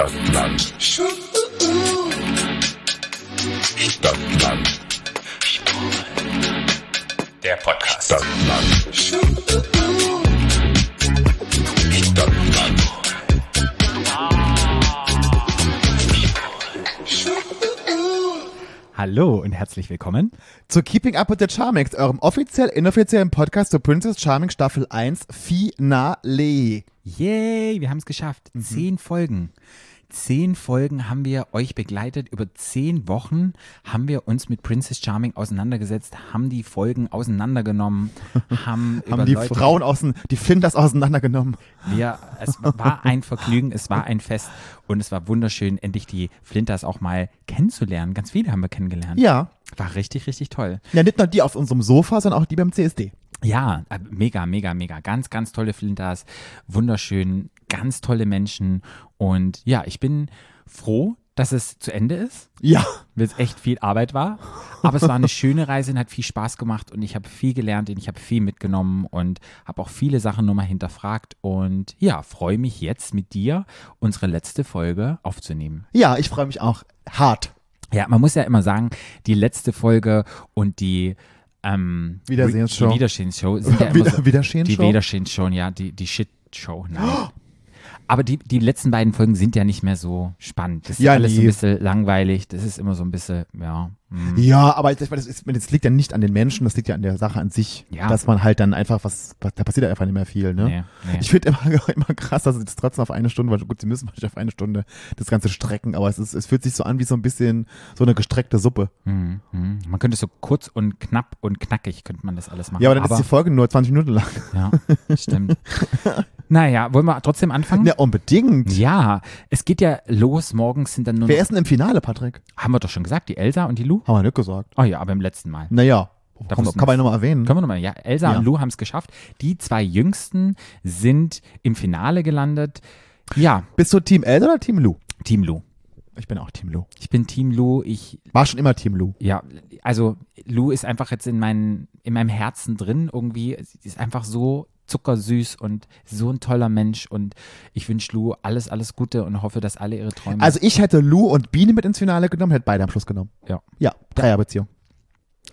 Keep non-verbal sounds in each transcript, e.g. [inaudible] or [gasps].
Stadtland. Stadtland. Der Podcast. Stadtland. Stadtland. Hallo und herzlich willkommen. zu Keeping Up with the Charmings, eurem offiziell inoffiziellen Podcast zu Princess Charming Staffel 1 Finale. Yay, wir haben es geschafft. Zehn Folgen. Zehn Folgen haben wir euch begleitet. Über zehn Wochen haben wir uns mit Princess Charming auseinandergesetzt, haben die Folgen auseinandergenommen, [laughs] haben, Haben die Leute, Frauen außen, die Flinters auseinandergenommen. Wir, es war [laughs] ein Vergnügen, es war ein Fest und es war wunderschön, endlich die Flinters auch mal kennenzulernen. Ganz viele haben wir kennengelernt. Ja. War richtig, richtig toll. Ja, nicht nur die auf unserem Sofa, sondern auch die beim CSD. Ja, äh, mega, mega, mega. Ganz, ganz tolle Flinters. Wunderschön, ganz tolle Menschen. Und ja, ich bin froh, dass es zu Ende ist, Ja. weil es echt viel Arbeit war. Aber es war eine schöne Reise und hat viel Spaß gemacht und ich habe viel gelernt und ich habe viel mitgenommen und habe auch viele Sachen nochmal hinterfragt. Und ja, freue mich jetzt mit dir, unsere letzte Folge aufzunehmen. Ja, ich freue mich auch hart. Ja, man muss ja immer sagen, die letzte Folge und die ähm, Wiedersehensshow. Die Wiedersehensshow sind ja [laughs] immer Wieder- so, Wiedersehensshow? Die Wiedersehensshow, ja, die, die Shit-Show. Nein. [gasps] Aber die, die letzten beiden Folgen sind ja nicht mehr so spannend. Das ist Ja, alles so ein nee. bisschen langweilig. Das ist immer so ein bisschen, ja. hm. Ja, aber ich, das, ist, das liegt ja nicht an den Menschen, das liegt ja an der Sache an sich. Ja. Dass man halt dann einfach was, da passiert ja einfach nicht mehr viel, ne? Nee, nee. Ich finde immer, [laughs] immer krass, dass sie das trotzdem auf eine Stunde, weil gut, sie müssen wahrscheinlich auf eine Stunde das Ganze strecken, aber es, ist, es fühlt sich so an wie so ein bisschen so eine gestreckte Suppe. Hm, hm. Man könnte so kurz und knapp und knackig könnte man das alles machen. Ja, aber dann ist die Folge nur 20 Minuten lang. ja, [laughs] stimmt. Naja, wollen wir trotzdem anfangen? Ja, unbedingt. Ja, es geht ja los. Morgens sind dann nur Wer noch, ist denn im Finale, Patrick? haben wir doch schon gesagt, die Elsa und die Lu. Haben wir nicht gesagt. Oh ja, aber im letzten Mal. Naja, Da kann, kann man nochmal erwähnen. Können wir nochmal, ja, Elsa Ja. und Lou haben es geschafft. Die zwei Jüngsten sind im Finale gelandet. Ja, Bist du Team Elsa oder Team Lou? Team Lou. Ich bin auch Team Lou. Ich bin Team Lou. Ich, War schon immer Team Lou. ja, also Lou ist einfach jetzt in, mein, in meinem Herzen drin irgendwie. Sie ist einfach so zuckersüß und so ein toller Mensch und ich wünsche Lou alles, alles Gute und hoffe, dass alle ihre Träume. Also ich hätte Lou und Biene mit ins Finale genommen, hätte beide am Schluss genommen. ja. Ja, Dreierbeziehung.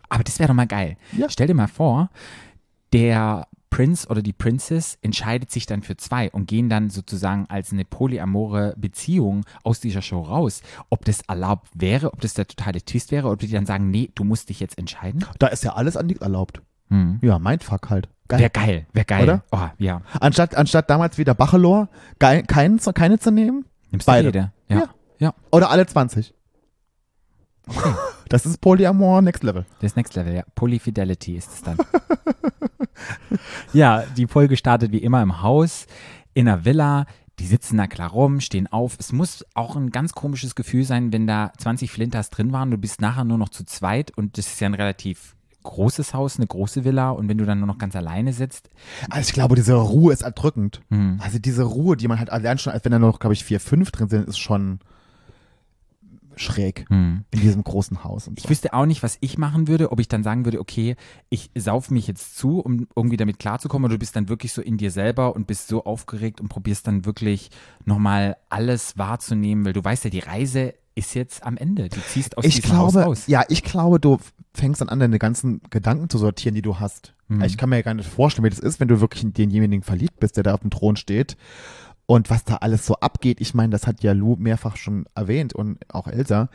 Aber das wäre doch mal geil. Ja. Stell dir mal vor, der Prinz oder die Princess entscheidet sich dann für zwei und gehen dann sozusagen als eine polyamore Beziehung aus dieser Show raus. Ob das erlaubt wäre, ob das der totale Twist wäre, ob die dann sagen, nee, du musst dich jetzt entscheiden. Da ist ja alles an nichts erlaubt. Hm. Ja, Mindfuck halt. Geil. Wäre geil, wäre geil. Oder? Oh, ja. Anstatt, anstatt damals wieder Bachelor, geil, keinen, keine zu nehmen. Nimmst Beide. du jede? Ja. Ja. ja. Oder alle 20. [laughs] Das ist Polyamor Next Level. Das Next Level, ja. Polyfidelity ist es dann. [laughs] ja, die Folge startet wie immer im Haus, in einer Villa. Die sitzen da klar rum, stehen auf. Es muss auch ein ganz komisches Gefühl sein, wenn da 20 Flinters drin waren. Du bist nachher nur noch zu zweit und das ist ja ein relativ großes Haus, eine große Villa. Und wenn du dann nur noch ganz alleine sitzt, Also ich glaube, diese Ruhe ist erdrückend. Hm. Also diese Ruhe, die man halt allein schon, als wenn da noch, glaube ich, vier, fünf drin sind, ist schon schräg hm. in diesem großen Haus. Und Ich so. wüsste auch nicht, was ich machen würde, ob ich dann sagen würde, okay, ich sauf mich jetzt zu, um irgendwie damit klarzukommen, oder du bist dann wirklich so in dir selber und bist so aufgeregt und probierst dann wirklich nochmal alles wahrzunehmen, weil du weißt ja, die Reise ist jetzt am Ende. Du ziehst aus Ich diesem Haus glaube, raus. ja, ich glaube, du fängst dann an, deine ganzen Gedanken zu sortieren, die du hast. Mhm. Ich kann mir ja gar nicht vorstellen, wie das ist, wenn du wirklich in denjenigen verliebt bist, der da auf dem Thron steht. Und was da alles so abgeht, ich meine, das hat ja Lou mehrfach schon erwähnt und auch Elsa,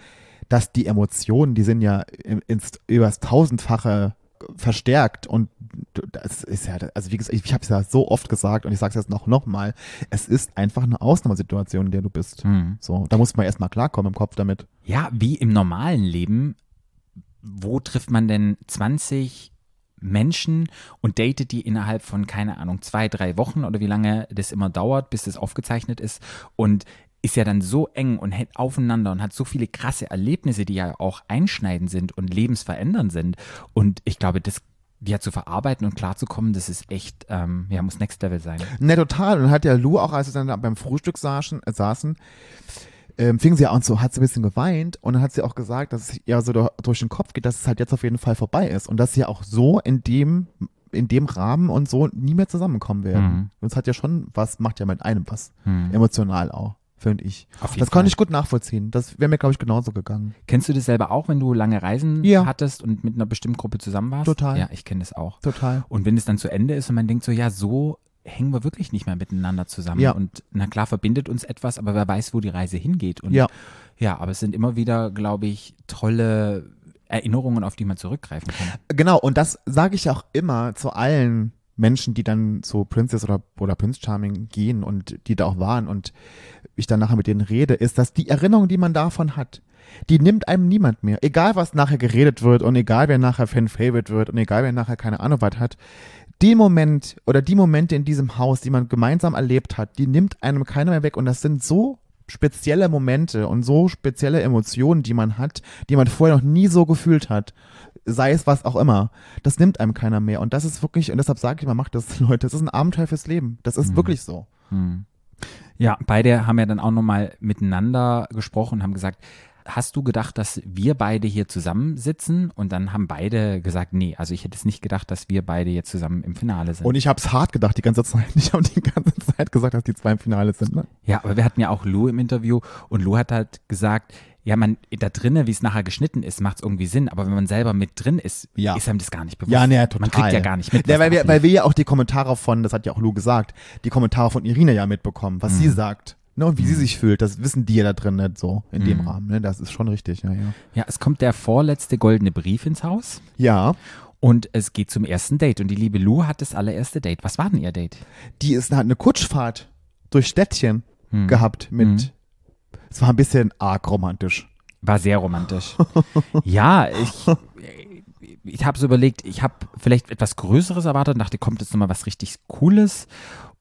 dass die Emotionen, die sind ja ins übers tausendfache verstärkt und das ist ja, also wie gesagt, ich habe es ja so oft gesagt und ich sage es jetzt noch noch mal, es ist einfach eine Ausnahmesituation, in der du bist. Mhm. So, da muss man erstmal klarkommen im Kopf damit. Ja, wie im normalen Leben, wo trifft man denn 20 Menschen und datet die innerhalb von, keine Ahnung, zwei, drei Wochen oder wie lange das immer dauert, bis das aufgezeichnet ist und ist ja dann so eng und hält aufeinander und hat so viele krasse Erlebnisse, die ja auch einschneidend sind und lebensverändernd sind. Und ich glaube, das ja zu verarbeiten und klarzukommen, das ist echt, ähm, ja, muss Next Level sein. Ne, total. Und hat ja Lou auch, als sie dann da beim Frühstück saßen, äh, saßen ähm, fing sie an so, hat sie ein bisschen geweint und dann hat sie auch gesagt, dass es ihr so durch den Kopf geht, dass es halt jetzt auf jeden Fall vorbei ist und dass sie auch so in dem in dem Rahmen und so nie mehr zusammenkommen werden. Mhm. Und es hat ja schon was, macht ja mit einem was. Hm. Emotional auch, finde ich. Das Fall. konnte ich gut nachvollziehen. Das wäre mir, glaube ich, genauso gegangen. Kennst du das selber auch, wenn du lange Reisen Ja. hattest und mit einer bestimmten Gruppe zusammen warst? Total. Ja, ich kenne das auch. Total. Und wenn es dann zu Ende ist und man denkt so, ja, so hängen wir wirklich nicht mehr miteinander zusammen. Ja. Und na klar verbindet uns etwas, aber wer weiß, wo die Reise hingeht. Und Ja. ja, aber es sind immer wieder, glaube ich, tolle Erinnerungen, auf die man zurückgreifen kann. Genau, und das sage ich auch immer zu allen Menschen, die dann zu Princess oder, oder Prince Charming gehen und die da auch waren und ich dann nachher mit denen rede, ist, dass die Erinnerung, die man davon hat, die nimmt einem niemand mehr. Egal, was nachher geredet wird und egal, wer nachher Fan-Favorite wird und egal, wer nachher keine Ahnung was hat, den Moment oder die Momente in diesem Haus, die man gemeinsam erlebt hat, die nimmt einem keiner mehr weg. Und das sind so spezielle Momente und so spezielle Emotionen, die man hat, die man vorher noch nie so gefühlt hat, sei es was auch immer, das nimmt einem keiner mehr. Und das ist wirklich, und deshalb sage ich mal, macht das, [laughs] Leute, das ist ein Abenteuer fürs Leben, das ist wirklich so. Hm. Ja, beide haben ja dann auch nochmal miteinander gesprochen und haben gesagt, hast du gedacht, dass wir beide hier zusammensitzen? Und dann haben beide gesagt, nee, also ich hätte es nicht gedacht, dass wir beide jetzt zusammen im Finale sind. Und ich habe es hart gedacht die ganze Zeit, [laughs] ich habe die ganze Zeit gesagt, dass die zwei im Finale sind. Ne? Ja, aber wir hatten ja auch Lou im Interview und Lou hat halt gesagt, ja, man da drinnen, wie es nachher geschnitten ist, macht es irgendwie Sinn, aber wenn man selber mit drin ist, Ja. ist einem das gar nicht bewusst. Ja, ne, total. Man kriegt ja gar nicht mit. Ja, weil, wir, weil wir ja auch die Kommentare von, das hat ja auch Lou gesagt, die Kommentare von Irina ja mitbekommen, was Mhm. sie sagt. Ne, und wie sie sich fühlt, das wissen die ja da drin nicht so in dem Mhm. Rahmen. Ne? Das ist schon richtig, ja, ja. ja, es kommt der vorletzte goldene Brief ins Haus Ja, und es geht zum ersten Date und die liebe Lou hat das allererste Date. Was war denn ihr Date? die ist, hat eine Kutschfahrt durch Städtchen Hm. gehabt mit, Mhm. es war ein bisschen arg romantisch. War sehr romantisch. [laughs] ja, ich, ich habe so überlegt, ich habe vielleicht etwas Größeres erwartet und dachte, kommt jetzt nochmal was richtig Cooles.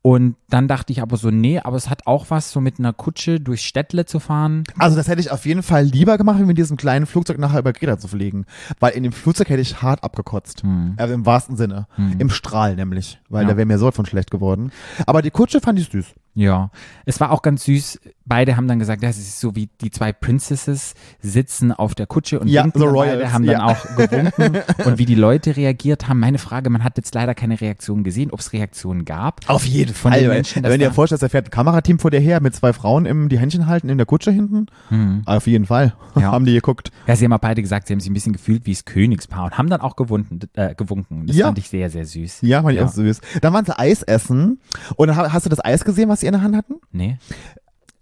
Und dann dachte ich aber so, nee, aber es hat auch was, so mit einer Kutsche durchs Städtle zu fahren. Also das hätte ich auf jeden Fall lieber gemacht, wie mit diesem kleinen Flugzeug nachher über Greta zu fliegen. Weil in dem Flugzeug hätte ich hart abgekotzt. Hm. Also im wahrsten Sinne. Im Strahl nämlich. Weil Ja. da wäre mir so von schlecht geworden. Aber die Kutsche fand ich süß. Ja, es war auch ganz süß. Beide haben dann gesagt, das ist so wie die zwei Princesses sitzen auf der Kutsche und Ja, winken beide, haben dann ja. auch gewunken [laughs] und wie die Leute reagiert haben. Meine Frage, man hat jetzt leider keine Reaktion gesehen, ob es Reaktionen gab. Auf jeden Von Fall. den weil- Menschen, wenn du dir da- fährt ein Kamerateam vor dir her mit zwei Frauen im, die Händchen halten in der Kutsche hinten. Hm. Auf jeden Fall. [laughs] Ja. Haben die geguckt. Ja, sie haben auch beide gesagt, sie haben sich ein bisschen gefühlt wie das Königspaar und haben dann auch gewunken. Äh, gewunken. Das fand ich sehr, sehr süß. Ja, fand ich auch süß. Dann waren sie Eis essen. Und dann ha- hast du das Eis gesehen, was sie in der Hand hatten? Nee?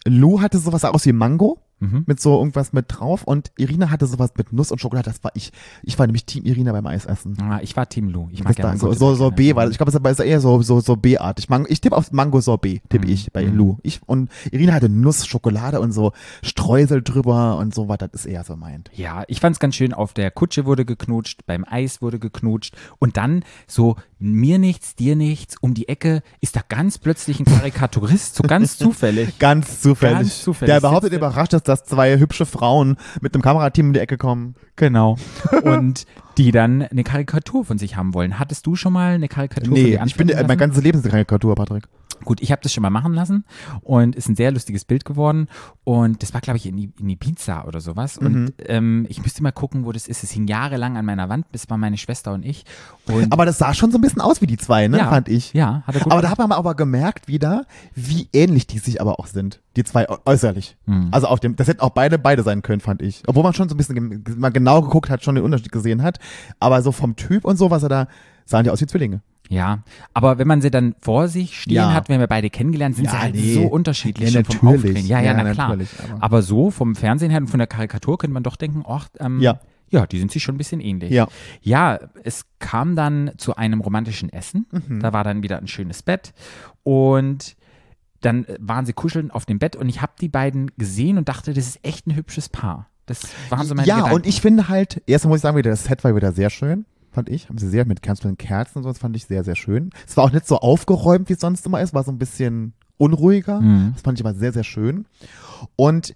Lou hatte sowas aus wie Mango. Mhm. Mit so irgendwas mit drauf. Und Irina hatte sowas mit Nuss und Schokolade. Das war ich. Ich war nämlich Team Irina beim Eisessen. Ah, ich war Team Lou. Ich mag gerne so, so, so. B, weil ich glaube, das ist eher so, so, so B-artig. Ich tippe auf Mango Sorbet, tippe Mhm. ich bei Mhm. Lou. Ich, und Irina hatte Nuss, Schokolade und so Streusel drüber und so was. Das ist eher so meint. Ja, ich fand es ganz schön. Auf der Kutsche wurde geknutscht, beim Eis wurde geknutscht und dann so mir nichts, dir nichts, um die Ecke ist da ganz plötzlich ein Karikaturist, so ganz [laughs] zufällig. Ganz zufällig. Ganz zufällig Der behauptet er- überrascht ist, dass zwei hübsche Frauen mit einem Kamerateam in die Ecke kommen. Genau. [laughs] Und die dann eine Karikatur von sich haben wollen. Hattest du schon mal eine Karikatur von Nee, dir ich bin, anfertigen mein lassen? ganzes Leben ist eine Karikatur, Patrick. Gut, ich habe das schon mal machen lassen und ist ein sehr lustiges Bild geworden. Und das war, glaube ich, in, in Ibiza oder sowas. Mhm. Und ähm, ich müsste mal gucken, wo das ist. Es hing jahrelang an meiner Wand, das war meine Schwester und ich. Und Aber das sah schon so ein bisschen aus wie die zwei, ne, ja, fand ich. Ja, hat er gut Aber da hat man aber gemerkt wieder, wie ähnlich die sich aber auch sind. Die zwei äu- äußerlich. Mhm. Also auf dem, das hätten auch beide beide sein können, fand ich. Obwohl man schon so ein bisschen mal genau geguckt hat, schon den Unterschied gesehen hat. Aber so vom Typ und so, was er da, sahen die aus wie Zwillinge. Ja, aber wenn man sie dann vor sich stehen Ja. hat, wenn wir beide kennengelernt, sind Ja, sie halt nee. so unterschiedlich Ja, vom natürlich. Auftreten. Ja, ja, Ja, na klar. aber- Aber so vom Fernsehen her und von der Karikatur könnte man doch denken, ach, ähm, Ja. ja, die sind sich schon ein bisschen ähnlich. Ja. Ja, es kam dann zu einem romantischen Essen. Mhm. Da war dann wieder ein schönes Bett und dann waren sie kuscheln auf dem Bett und ich habe die beiden gesehen und dachte, das ist echt ein hübsches Paar. Das waren so meine ja, Gedanken. und ich finde halt, erstmal muss ich sagen, wieder das Set war wieder sehr schön, fand ich. Haben sie sehr mit ganz vielen Kerzen und so, das fand ich sehr, sehr schön. Es war auch nicht so aufgeräumt, wie es sonst immer ist, war so ein bisschen unruhiger. Mhm. Das fand ich aber sehr, sehr schön. Und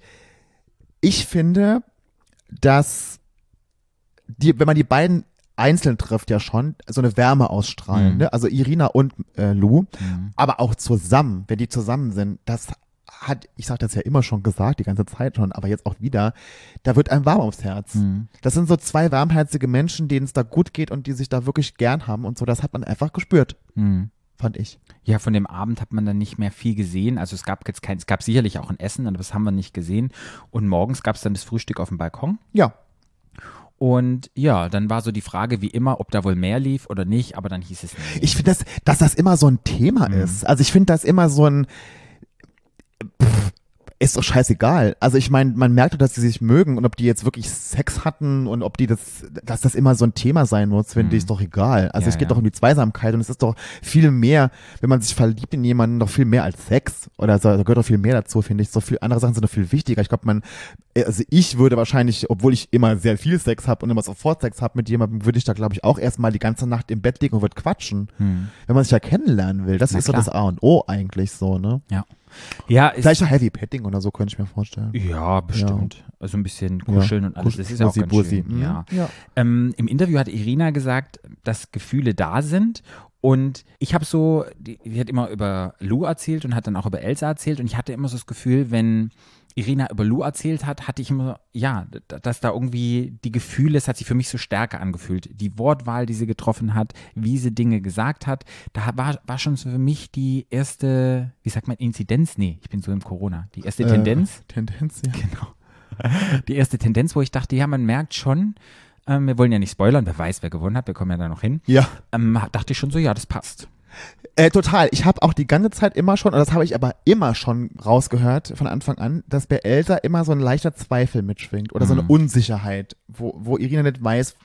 ich finde, dass die, wenn man die beiden einzeln trifft, ja schon so eine Wärme ausstrahlen. Mhm. Ne? Also Irina und äh, Lou, Mhm. aber auch zusammen, wenn die zusammen sind, das hat, ich sag das ja immer schon gesagt, die ganze Zeit schon, aber jetzt auch wieder, da wird einem warm ums Herz. Mhm. Das sind so zwei warmherzige Menschen, denen es da gut geht und die sich da wirklich gern haben und so, das hat man einfach gespürt. Mhm. fand ich. Ja, von dem Abend hat man dann nicht mehr viel gesehen. Also es gab jetzt kein, es gab sicherlich auch ein Essen, aber das haben wir nicht gesehen. Und morgens gab es dann das Frühstück auf dem Balkon. Ja, Und ja, dann war so die Frage, wie immer, ob da wohl mehr lief oder nicht, aber dann hieß es nee. ich finde, das, dass das immer so ein Thema ist. Also ich finde das immer so ein. Pff, ist doch scheißegal. Also ich meine, man merkt doch, dass sie sich mögen und ob die jetzt wirklich Sex hatten und ob die das, dass das immer so ein Thema sein muss, finde ich, ist doch egal. Also Ja, es geht ja. doch um die Zweisamkeit und es ist doch viel mehr, wenn man sich verliebt in jemanden, doch viel mehr als Sex. Oder so, da gehört doch viel mehr dazu, finde ich. So viel andere Sachen sind doch viel wichtiger. Ich glaube, man, also ich würde wahrscheinlich, obwohl ich immer sehr viel Sex habe und immer sofort Sex habe mit jemandem, würde ich da, glaube ich, auch erstmal die ganze Nacht im Bett liegen und würde quatschen. Wenn man sich ja kennenlernen will. Das Hm. Na ist so klar. das A und O eigentlich so, ne? ja. Ja, Vielleicht auch Heavy Petting oder so, könnte ich mir vorstellen. ja, bestimmt. Also ein bisschen kuscheln und alles. Das ist ja auch Bussi, ganz Bussi. schön. Mhm. Ja. ja. Ähm, Im Interview hat Irina gesagt, dass Gefühle da sind. Und ich habe so, die, die hat immer über Lou erzählt und hat dann auch über Elsa erzählt. Und ich hatte immer so das Gefühl, wenn Irina über Lou erzählt hat, hatte ich immer, ja, dass da irgendwie die Gefühle, es hat sich für mich so stärker angefühlt. Die Wortwahl, die sie getroffen hat, wie sie Dinge gesagt hat, da war, war schon für mich die erste, wie sagt man, Inzidenz? Nee, ich bin so im Corona. Die erste Tendenz. Äh, Tendenz, ja. [laughs] die erste Tendenz, wo ich dachte, ja, man merkt schon, ähm, wir wollen ja nicht spoilern, wer weiß, wer gewonnen hat, wir kommen ja da noch hin. Ja. Ähm, dachte ich schon so, ja, das passt. Äh, total. Ich habe auch die ganze Zeit immer schon, und das habe ich aber immer schon rausgehört von Anfang an, dass bei Elsa immer so ein leichter Zweifel mitschwingt oder so eine Mhm. Unsicherheit, wo, wo Irina nicht weiß,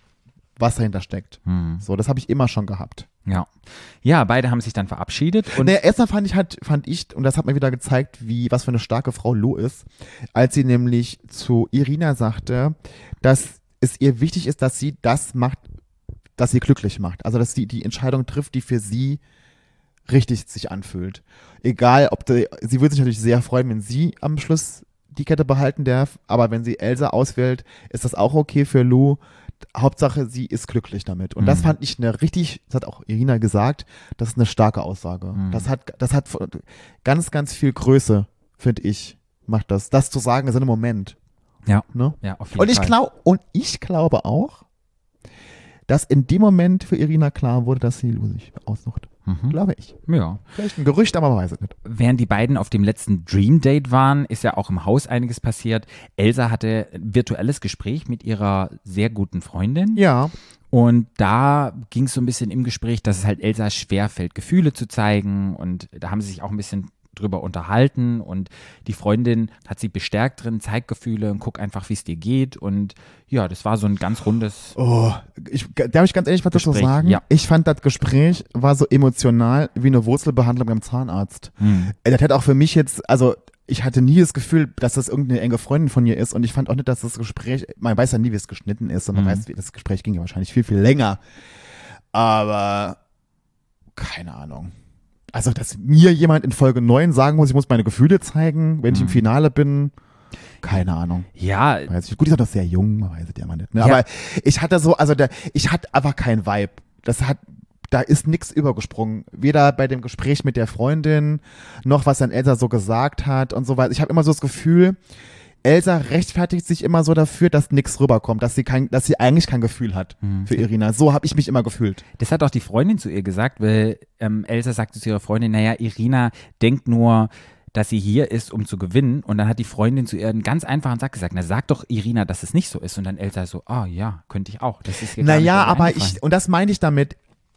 was dahinter steckt. Hm. So, das habe ich immer schon gehabt. Ja. Ja, beide haben sich dann verabschiedet und naja, erstmal fand ich halt, fand ich, und das hat mir wieder gezeigt, wie, was für eine starke Frau Lou ist, als sie nämlich zu Irina sagte, dass es ihr wichtig ist, dass sie das macht, das sie glücklich macht. Also, dass sie die Entscheidung trifft, die für sie richtig sich anfühlt. Egal, ob die, sie würde sich natürlich sehr freuen, wenn sie am Schluss die Kette behalten darf, aber wenn sie Elsa auswählt, ist das auch okay für Lou. Hauptsache, sie ist glücklich damit. Und das Mhm. fand ich eine richtig, das hat auch Irina gesagt, das ist eine starke Aussage. Mhm. Das hat, das hat ganz, ganz viel Größe, finde ich, macht das. Das zu sagen ist in einem Moment. Ja. Ne? ja, auf jeden Und ich glaube, und ich glaube auch, dass in dem Moment für Irina klar wurde, dass sie Lou sich aussucht. Mhm. Glaube ich. Ja. Vielleicht ein Gerücht, aber man weiß es nicht. Während die beiden auf dem letzten Dream Date waren, ist ja auch im Haus einiges passiert. Elsa hatte ein virtuelles Gespräch mit ihrer sehr guten Freundin. Ja. Und da ging es so ein bisschen im Gespräch, dass es halt Elsa schwerfällt, Gefühle zu zeigen. Und da haben sie sich auch ein bisschen drüber unterhalten. Und die Freundin hat sie bestärkt drin, zeig Gefühle und guck einfach, wie es dir geht. Und ja, das war so ein ganz rundes. Oh, ich, darf ich ganz ehrlich was dazu sagen? ja. Ich fand das Gespräch war so emotional wie eine Wurzelbehandlung beim Zahnarzt. Hm. Äh, Das hätte auch für mich jetzt, also ich hatte nie das Gefühl, dass das irgendeine enge Freundin von ihr ist und ich fand auch nicht, dass das Gespräch, man weiß ja nie, wie es geschnitten ist und man Mhm. weiß, wie das Gespräch ging ja wahrscheinlich viel, viel länger. Aber keine Ahnung. Also, dass mir jemand in Folge 9 sagen muss, ich muss meine Gefühle zeigen, wenn ich im Mhm. Finale bin, keine Ahnung. Ja, Weiß ich. Gut, ist auch noch sehr jung, man weiß es ja mal nicht. Ne? Ja. Aber ich hatte so, also der, ich hatte einfach keinen Vibe. Das hat, da ist nichts übergesprungen. Weder bei dem Gespräch mit der Freundin, noch was dann Elsa so gesagt hat und so weiter. Ich habe immer so das Gefühl, Elsa rechtfertigt sich immer so dafür, dass nichts rüberkommt, dass sie kein, dass sie eigentlich kein Gefühl hat Hm. für Irina. So habe ich mich immer gefühlt. Das hat auch die Freundin zu ihr gesagt, weil ähm, Elsa sagte zu ihrer Freundin, naja, Irina denkt nur, dass sie hier ist, um zu gewinnen. Und dann hat die Freundin zu ihr einen ganz einfachen Satz gesagt, na sag doch Irina, dass es nicht so ist. Und dann Elsa so, ah ja, könnte ich auch. Das ist nicht Naja, aber ich, und das meine ich damit,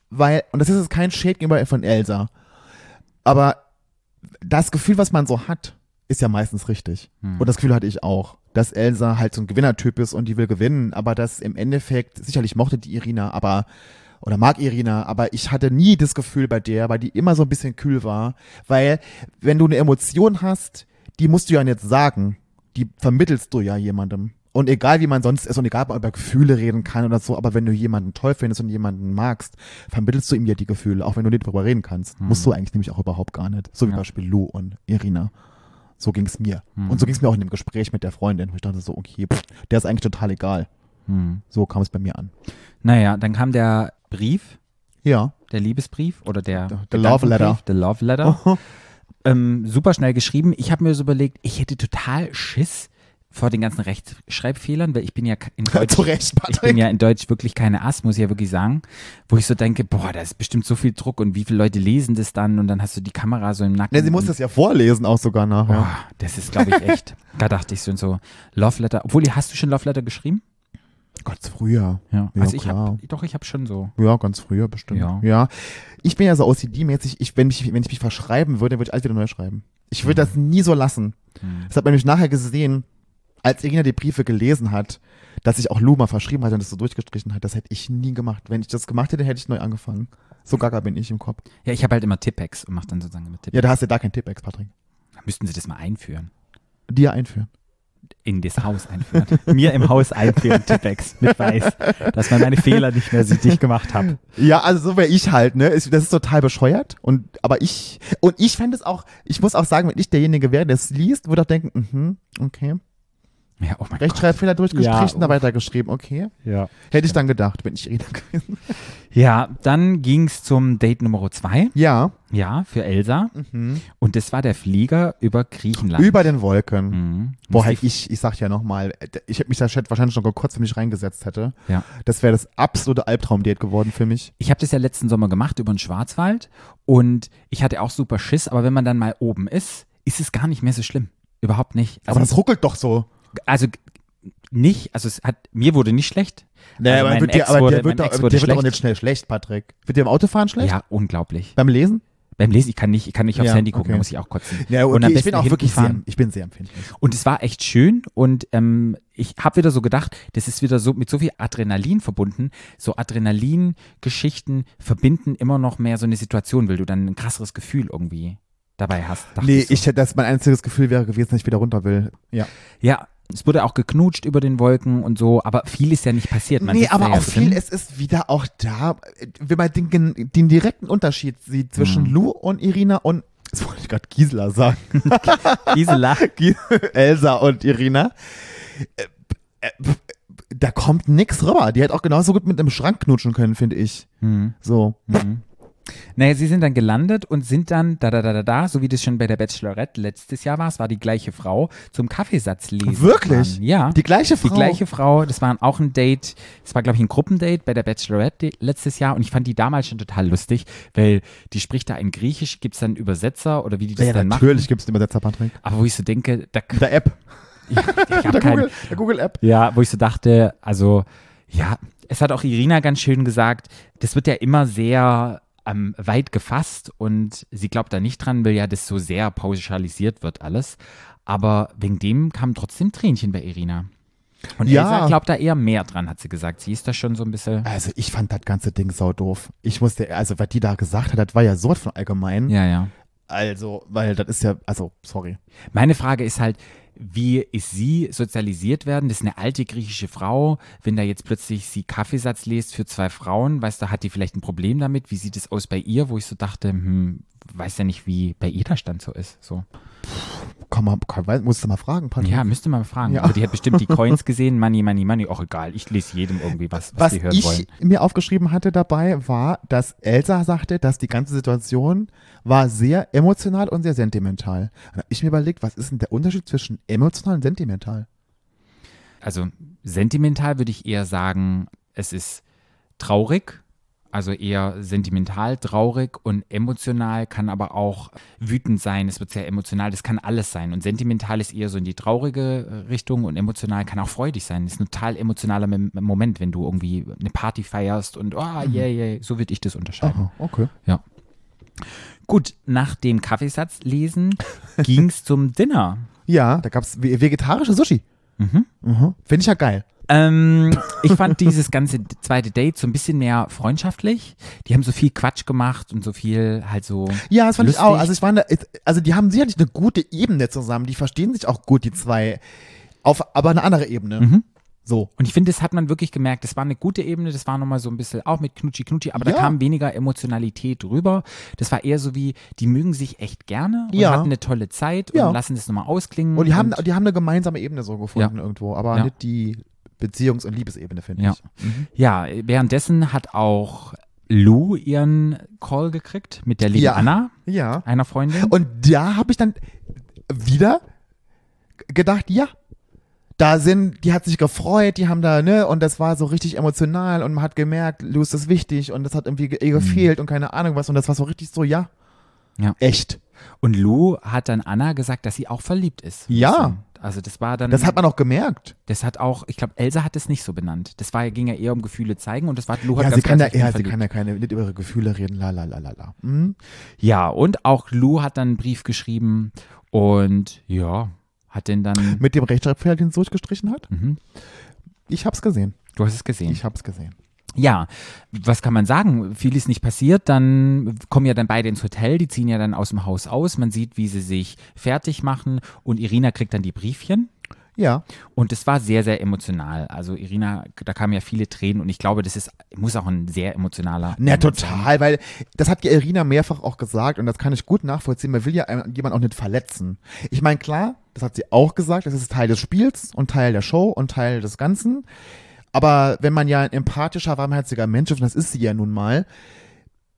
weil, und das ist jetzt kein Shade gegenüber von Elsa, aber das Gefühl, was man so hat, ist ja meistens richtig. Hm. Und das Gefühl hatte ich auch, dass Elsa halt so ein Gewinnertyp ist und die will gewinnen, aber dass im Endeffekt, sicherlich mochte die Irina, aber, oder mag Irina, aber ich hatte nie das Gefühl bei der, weil die immer so ein bisschen kühl war, weil wenn du eine Emotion hast, die musst du ja nicht sagen, die vermittelst du ja jemandem. Und egal wie man sonst ist und egal ob man über Gefühle reden kann oder so, aber wenn du jemanden toll findest und jemanden magst, vermittelst du ihm ja die Gefühle, auch wenn du nicht drüber reden kannst. Hm. Musst du eigentlich nämlich auch überhaupt gar nicht. So wie zum Beispiel Lou und Irina. So ging's mir. Hm. Und so ging's mir auch in dem Gespräch mit der Freundin, wo ich dachte so, okay, pff, der ist eigentlich total egal. Hm. So kam es bei mir an. Naja, dann kam der Brief, Ja. der Liebesbrief oder der The- the Love Letter. The Love Letter. ähm, super schnell geschrieben. Ich habe mir so überlegt, ich hätte total Schiss, vor den ganzen Rechtschreibfehlern, weil ich bin ja in [laughs] Deutsch, Recht, ich bin ja in Deutsch wirklich keine Ass, muss ich ja wirklich sagen, wo ich so denke, boah, da ist bestimmt so viel Druck und wie viele Leute lesen das dann und dann hast du die Kamera so im Nacken. Ne, sie muss das ja vorlesen auch sogar nachher. oh, das ist, glaube ich, echt. [laughs] da dachte ich so, so Love Letter. Obwohl, hast du schon Love Letter geschrieben? Ganz früher. Ja. Ja, also ich habe, doch, ich habe schon so. Ja, ganz früher bestimmt. Ja. Ja. Ich bin ja so OCD-mäßig, ich, wenn, ich, wenn ich mich verschreiben würde, würde ich alles wieder neu schreiben. Ich würde das nie so lassen. Hm. Das hat man nämlich nachher gesehen, als Irina die Briefe gelesen hat, dass sich auch Luma verschrieben hat und das so durchgestrichen hat. Das hätte ich nie gemacht. Wenn ich das gemacht hätte, hätte ich neu angefangen. So gaga bin ich im Kopf. Ja, ich habe halt immer Tippex und mache dann sozusagen mit Tippex. Ja, da hast du da kein Tippex, Patrick. Müssten sie das mal einführen. Dir einführen. In das Haus einführen. [laughs] Mir im Haus einführen, Tippex, mit Weiß. Dass man meine Fehler nicht mehr sichtlich gemacht hat. Ja, also so wäre ich halt, ne? Das ist total bescheuert. Und aber ich und ich fände es auch, ich muss auch sagen, wenn ich derjenige wäre, der es liest, würde auch denken, mhm, okay. Ja, oh mein Rechtschreibfehler durchgestrichen, Ja, da weitergeschrieben, okay. Ja. Hätte ich dann gedacht, bin ich Irina gewesen. Ja, dann ging es zum Date Nummer zwei. Ja. Ja, für Elsa. Mhm. Und das war der Flieger über Griechenland. Über den Wolken. Mhm. Boah, halt ich, ich sag ja nochmal, ich hätte mich da wahrscheinlich schon kurz für mich reingesetzt hätte. Ja. Das wäre das absolute Albtraum-Date geworden für mich. Ich habe das ja letzten Sommer gemacht über den Schwarzwald und ich hatte auch super Schiss, aber wenn man dann mal oben ist, ist es gar nicht mehr so schlimm. Überhaupt nicht. Also, Aber das ruckelt doch so. Also nicht, also es hat, mir wurde nicht schlecht. Nee, also aber, wird dir, aber wurde, der wird, doch, der wird doch nicht schnell schlecht, Patrick. Wird dir im Autofahren schlecht? Ja, unglaublich. Beim Lesen? Beim Lesen, ich kann nicht, ich kann nicht aufs Ja, Handy gucken, okay. da muss ich auch kotzen. Ja, Und am okay, ich besten bin auch wirklich sehr, fahren. ich bin sehr empfindlich. Und es war echt schön und ähm, ich habe wieder so gedacht, das ist wieder so mit so viel Adrenalin verbunden. So Adrenalin-Geschichten verbinden immer noch mehr so eine Situation, weil du dann ein krasseres Gefühl irgendwie dabei hast. Nee, so. ich hätte, das mein einziges Gefühl wäre gewesen, dass ich wieder runter will. Ja. Ja, es wurde auch geknutscht über den Wolken und so, aber viel ist ja nicht passiert. Man nee, aber ja auch viel, es ist wieder auch da, wenn man den, den direkten Unterschied sieht zwischen Mhm. Lou und Irina und, das wollte ich gerade Gisela sagen, [laughs] Gisela. [laughs] Gi- Elsa und Irina, äh, äh, da kommt nix rüber. Die hätte auch genauso gut mit einem Schrank knutschen können, finde ich. Mhm. So. Mhm. Naja, sie sind dann gelandet und sind dann da, da, da, da, da, so wie das schon bei der Bachelorette letztes Jahr war, es war die gleiche Frau, zum Kaffeesatz lesen. Wirklich? gefahren. Ja. Die gleiche Frau. Die gleiche Frau, das war auch ein Date, das war glaube ich ein Gruppendate bei der Bachelorette letztes Jahr und ich fand die damals schon total lustig, weil die spricht da in Griechisch, gibt es dann Übersetzer oder wie die das Ja, dann natürlich gibt es den Übersetzer, Patrick. machen. Aber wo ich so denke, da, der App. ich, ich [laughs] Der keinen, Google, der Google App. ja, wo ich so dachte, also, ja, es hat auch Irina ganz schön gesagt, das wird ja immer sehr ähm, weit gefasst und sie glaubt da nicht dran, weil ja das so sehr pauschalisiert wird alles. Aber wegen dem kamen trotzdem Tränchen bei Irina. Und Ja. Elsa glaubt da eher mehr dran, hat sie gesagt. Sie ist da schon so ein bisschen. Also ich fand das ganze Ding sau doof. Ich musste, also was die da gesagt hat, das war ja so von allgemein. Ja, ja. Also, weil das ist ja, also, sorry. Meine Frage ist halt, wie ist sie sozialisiert werden? Das ist eine alte griechische Frau. Wenn da jetzt plötzlich sie Kaffeesatz liest für zwei Frauen, weißt du, hat die vielleicht ein Problem damit? Wie sieht es aus bei ihr, wo ich so dachte, hm, weiß ja nicht, wie bei ihr der Stand so ist. So. Komm mal, komm, weiß- musst du mal fragen, Patrick. Ja, müsste man fragen. Ja. Aber die hat bestimmt die Coins gesehen, Money, Money, Money. Auch egal, ich lese jedem irgendwie was, was, Was sie hören ich wollen. mir aufgeschrieben hatte dabei, war, dass Elsa sagte, dass die ganze Situation war sehr emotional und sehr sentimental. Da habe ich mir überlegt, was ist denn der Unterschied zwischen emotional und sentimental? Also sentimental würde ich eher sagen, es ist traurig, also eher sentimental, traurig und emotional kann aber auch wütend sein. Es wird sehr emotional, das kann alles sein. Und sentimental ist eher so in die traurige Richtung und emotional kann auch freudig sein. Das ist ein total emotionaler Moment, wenn du irgendwie eine Party feierst und oh, yeah, yeah, so würde ich das unterscheiden. Aha, okay. Ja. Gut, nach dem Kaffeesatz lesen [laughs] ging es zum Dinner. Ja, da gab es vegetarische Sushi. Mhm. Mhm. Finde ich ja geil. Ähm, ich fand dieses ganze zweite Date so ein bisschen mehr freundschaftlich. Die haben so viel Quatsch gemacht und so viel halt so. Ja, das fand lustig. ich auch. Also ich fand, also die haben sicherlich eine gute Ebene zusammen. Die verstehen sich auch gut, die zwei. Auf, aber eine andere Ebene. Mhm. So. Und ich finde, das hat man wirklich gemerkt. Das war eine gute Ebene. Das war nochmal so ein bisschen auch mit Knutschi Knutschi, aber Ja. da kam weniger Emotionalität rüber. Das war eher so wie, die mögen sich echt gerne und Ja. hatten eine tolle Zeit Ja. und lassen das nochmal ausklingen. Und die haben, die haben eine gemeinsame Ebene so gefunden Ja. irgendwo, aber Ja. nicht die Beziehungs- und Liebesebene, finde Ja. ich. Mhm. Ja, währenddessen hat auch Lou ihren Call gekriegt mit der lieben Ja. Anna, Ja. einer Freundin. Und da habe ich dann wieder gedacht, ja, da sind, die hat sich gefreut, die haben da, ne, und das war so richtig emotional und man hat gemerkt, Lou ist das wichtig und das hat irgendwie ge- ihr gefehlt und keine Ahnung was und das war so richtig so, ja, Ja. echt. Und Lou hat dann Anna gesagt, dass sie auch verliebt ist. Ja. Also das war dann. Das hat man auch gemerkt. Das hat auch, ich glaube, Elsa hat es nicht so benannt. Das war, ging ja eher um Gefühle zeigen und das war Lou hat Ja, sie kann, klar ja, sie kann ja keine, nicht über ihre Gefühle reden, la la la la la. Hm? Ja, und auch Lou hat dann einen Brief geschrieben und ja, hat den dann. Mit dem Rechtschreibfehler, den sie durchgestrichen hat? Mhm. Ich hab's gesehen. Du hast es gesehen. Ich hab's gesehen. Ja, was kann man sagen? Viel ist nicht passiert. Dann kommen ja dann beide ins Hotel. Die ziehen ja dann aus dem Haus aus. Man sieht, wie sie sich fertig machen und Irina kriegt dann die Briefchen. Ja. Und es war sehr, sehr emotional. Also Irina, da kamen ja viele Tränen und ich glaube, das ist, muss auch ein sehr emotionaler. Na, Moment sein. total, weil das hat ja Irina mehrfach auch gesagt und das kann ich gut nachvollziehen. Man will ja jemanden auch nicht verletzen. Ich meine, klar, das hat sie auch gesagt, das ist Teil des Spiels und Teil der Show und Teil des Ganzen. Aber wenn man ja ein empathischer, warmherziger Mensch ist, und das ist sie ja nun mal,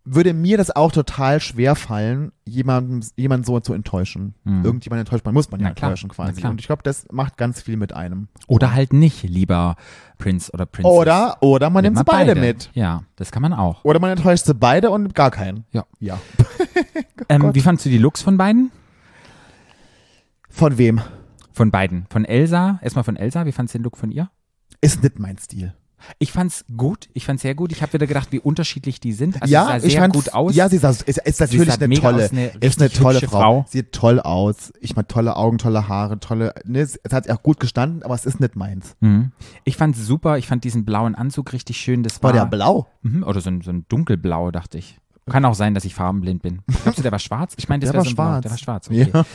würde mir das auch total schwer fallen, jemanden, jemanden so zu enttäuschen. Irgendjemand enttäuscht man, muss man ja. Na enttäuschen quasi. Und ich glaube, das macht ganz viel mit einem. Oder halt nicht, lieber Prinz oder Princess. Oder, oder man nimmt sie man beide, mit. Ja, das kann man auch. Oder man enttäuscht sie beide und gar keinen. Ja. Ja. [laughs] Ähm, wie fandst du die Looks von beiden? Von wem? Von beiden. Von Elsa, erstmal von Elsa, wie fandst du den Look von ihr? Ist nicht mein Stil. Ich fand's gut, ich fand's sehr gut. Ich habe wieder gedacht, wie unterschiedlich die sind. Also ja, sie sah ich sehr fand gut aus. Ja, sie sah, ist, ist natürlich eine tolle, aus, eine ist eine tolle Frau. Frau. Sieht toll aus. Ich meine, tolle Augen, tolle Haare, tolle, ne, es es hat auch gut gestanden, aber es ist nicht meins. Mhm. Ich fand's super, ich fand diesen blauen Anzug richtig schön. Das war, War der blau? Mhm, oder so ein, so ein dunkelblau, dachte ich. Kann auch sein, dass ich farbenblind bin. [laughs] Glaubst du, der war schwarz? Ich meine, das Der war so ein Blau. schwarz. Der war schwarz, okay. Ja.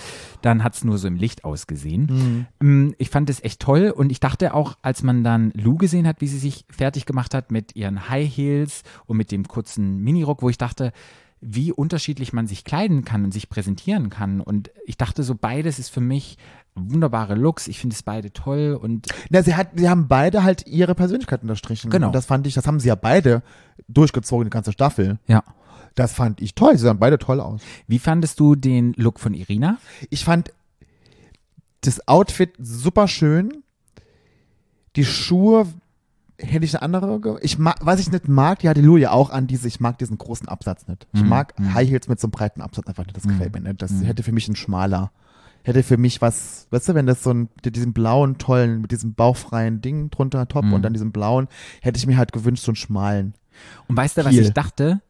Dann hat's nur so im Licht ausgesehen. Mm, Ich fand es echt toll und ich dachte auch, als man dann Lou gesehen hat, wie sie sich fertig gemacht hat mit ihren High Heels und mit dem kurzen Minirock, wo ich dachte, wie unterschiedlich man sich kleiden kann und sich präsentieren kann. Und ich dachte so, beides ist für mich wunderbare Looks. Ich finde es beide toll und Na, sie hat, sie haben beide halt ihre Persönlichkeit unterstrichen. Genau. Und das fand ich, das haben sie ja beide durchgezogen, die ganze Staffel. ja. Das fand ich toll. Sie sahen beide toll aus. Wie fandest du den Look von Irina? Ich fand das Outfit super schön. Die Schuhe hätte ich eine andere. Ich mag, was ich nicht mag, die hatte ja auch an diese, ich mag diesen großen Absatz nicht. Ich mag High Heels mit so einem breiten Absatz einfach nicht. Das gefällt mir nicht. Das hätte für mich ein schmaler. Hätte für mich was, weißt du, wenn das so ein, mit diesem blauen, tollen, mit diesem bauchfreien Ding drunter, Top und dann diesem blauen, hätte ich mir halt gewünscht, so einen schmalen. Und weißt du, was ich dachte?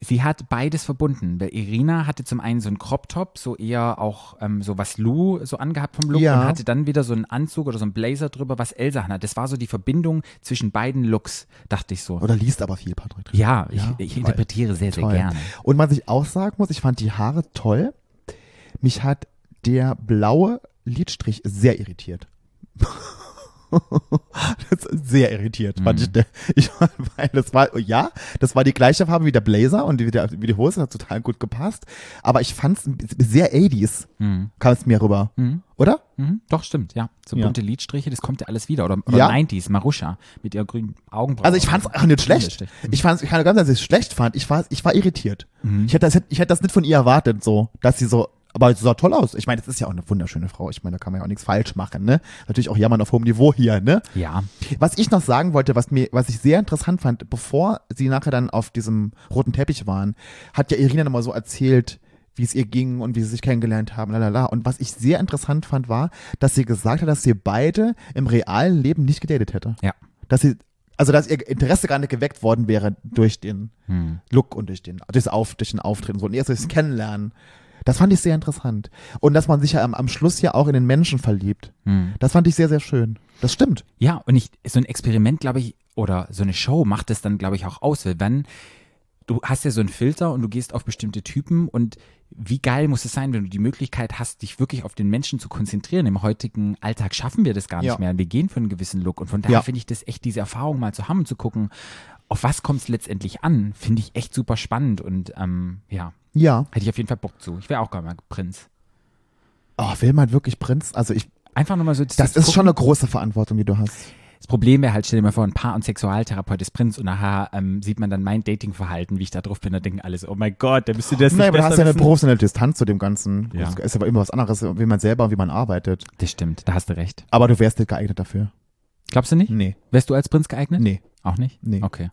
Sie hat beides verbunden, weil Irina hatte zum einen so einen Crop-Top, so eher auch ähm, so was Lou so angehabt vom Look Ja. und hatte dann wieder so einen Anzug oder so einen Blazer drüber, was Elsa hat. Das war so die Verbindung zwischen beiden Looks, dachte ich so. Oder liest aber viel, Patrick. Ja, ich, Ja, ich toll. interpretiere sehr, sehr Toll. gerne. Und was ich auch sagen muss, ich fand die Haare toll. Mich hat der blaue Lidstrich sehr irritiert. [laughs] [laughs] das ist sehr irritiert, fand ich. [laughs] Ich weil das war, ja, das war die gleiche Farbe wie der Blazer und wie, der, wie die Hose, hat total gut gepasst. Aber ich fand es sehr 80s, kam es mir rüber. Oder? Mhm, doch, stimmt, ja. So Ja. bunte Lidstriche, das kommt ja alles wieder. Oder, oder Ja. 90s, Marusha mit ihrer grünen Augenbraue. Also ich fand es auch nicht schlecht. Ich fand ich kann ganz, dass ich es schlecht fand. Ich war, ich war irritiert. Ich hätte das, ich hätte das nicht von ihr erwartet, so, dass sie so, aber sie sah toll aus. Ich meine, das ist ja auch eine wunderschöne Frau. Ich meine, da kann man ja auch nichts falsch machen, ne? Natürlich auch jammern auf hohem Niveau hier, ne? Ja. Was ich noch sagen wollte, was mir, was ich sehr interessant fand, bevor sie nachher dann auf diesem roten Teppich waren, hat ja Irina nochmal so erzählt, wie es ihr ging und wie sie sich kennengelernt haben, lalala. Und was ich sehr interessant fand, war, dass sie gesagt hat, dass sie beide im realen Leben nicht gedatet hätte. Ja. Dass sie, also dass ihr Interesse gar nicht geweckt worden wäre durch den Hm. Look und durch den, durch, das Auf, durch den Auftreten so. und erst durchs Kennenlernen. Das fand ich sehr interessant. Und dass man sich ja am, am Schluss ja auch in den Menschen verliebt. Hm. Das fand ich sehr, sehr schön. Das stimmt. Ja, und ich, so ein Experiment, glaube ich, oder so eine Show macht es dann, glaube ich, auch aus, weil wenn du hast ja so einen Filter und du gehst auf bestimmte Typen und wie geil muss es sein, wenn du die Möglichkeit hast, dich wirklich auf den Menschen zu konzentrieren. Im heutigen Alltag schaffen wir das gar nicht Ja. mehr. Wir gehen für einen gewissen Look und von daher Ja. finde ich das echt, diese Erfahrung mal zu haben und zu gucken, auf was kommt es letztendlich an, finde ich echt super spannend und ähm, ja, Ja. hätte ich auf jeden Fall Bock zu. Ich wäre auch gerne mal Prinz. Oh, will man wirklich Prinz? Also ich, Einfach nochmal so das ist schon eine große Verantwortung, die du hast. Das Problem wäre halt, stell dir mal vor, ein Paar- und Sexualtherapeut ist Prinz und nachher ähm, sieht man dann mein Datingverhalten, wie ich da drauf bin, da denken alle so, oh mein Gott, der müsste das Nein, nicht aber du hast ja eine professionelle Distanz zu dem Ganzen. Ja. Das ist aber immer was anderes, wie man selber und wie man arbeitet. Das stimmt, da hast du recht. Aber du wärst nicht geeignet dafür. Glaubst du nicht? Nee. Wärst du als Prinz geeignet? Nee. Auch nicht? Nee. Okay.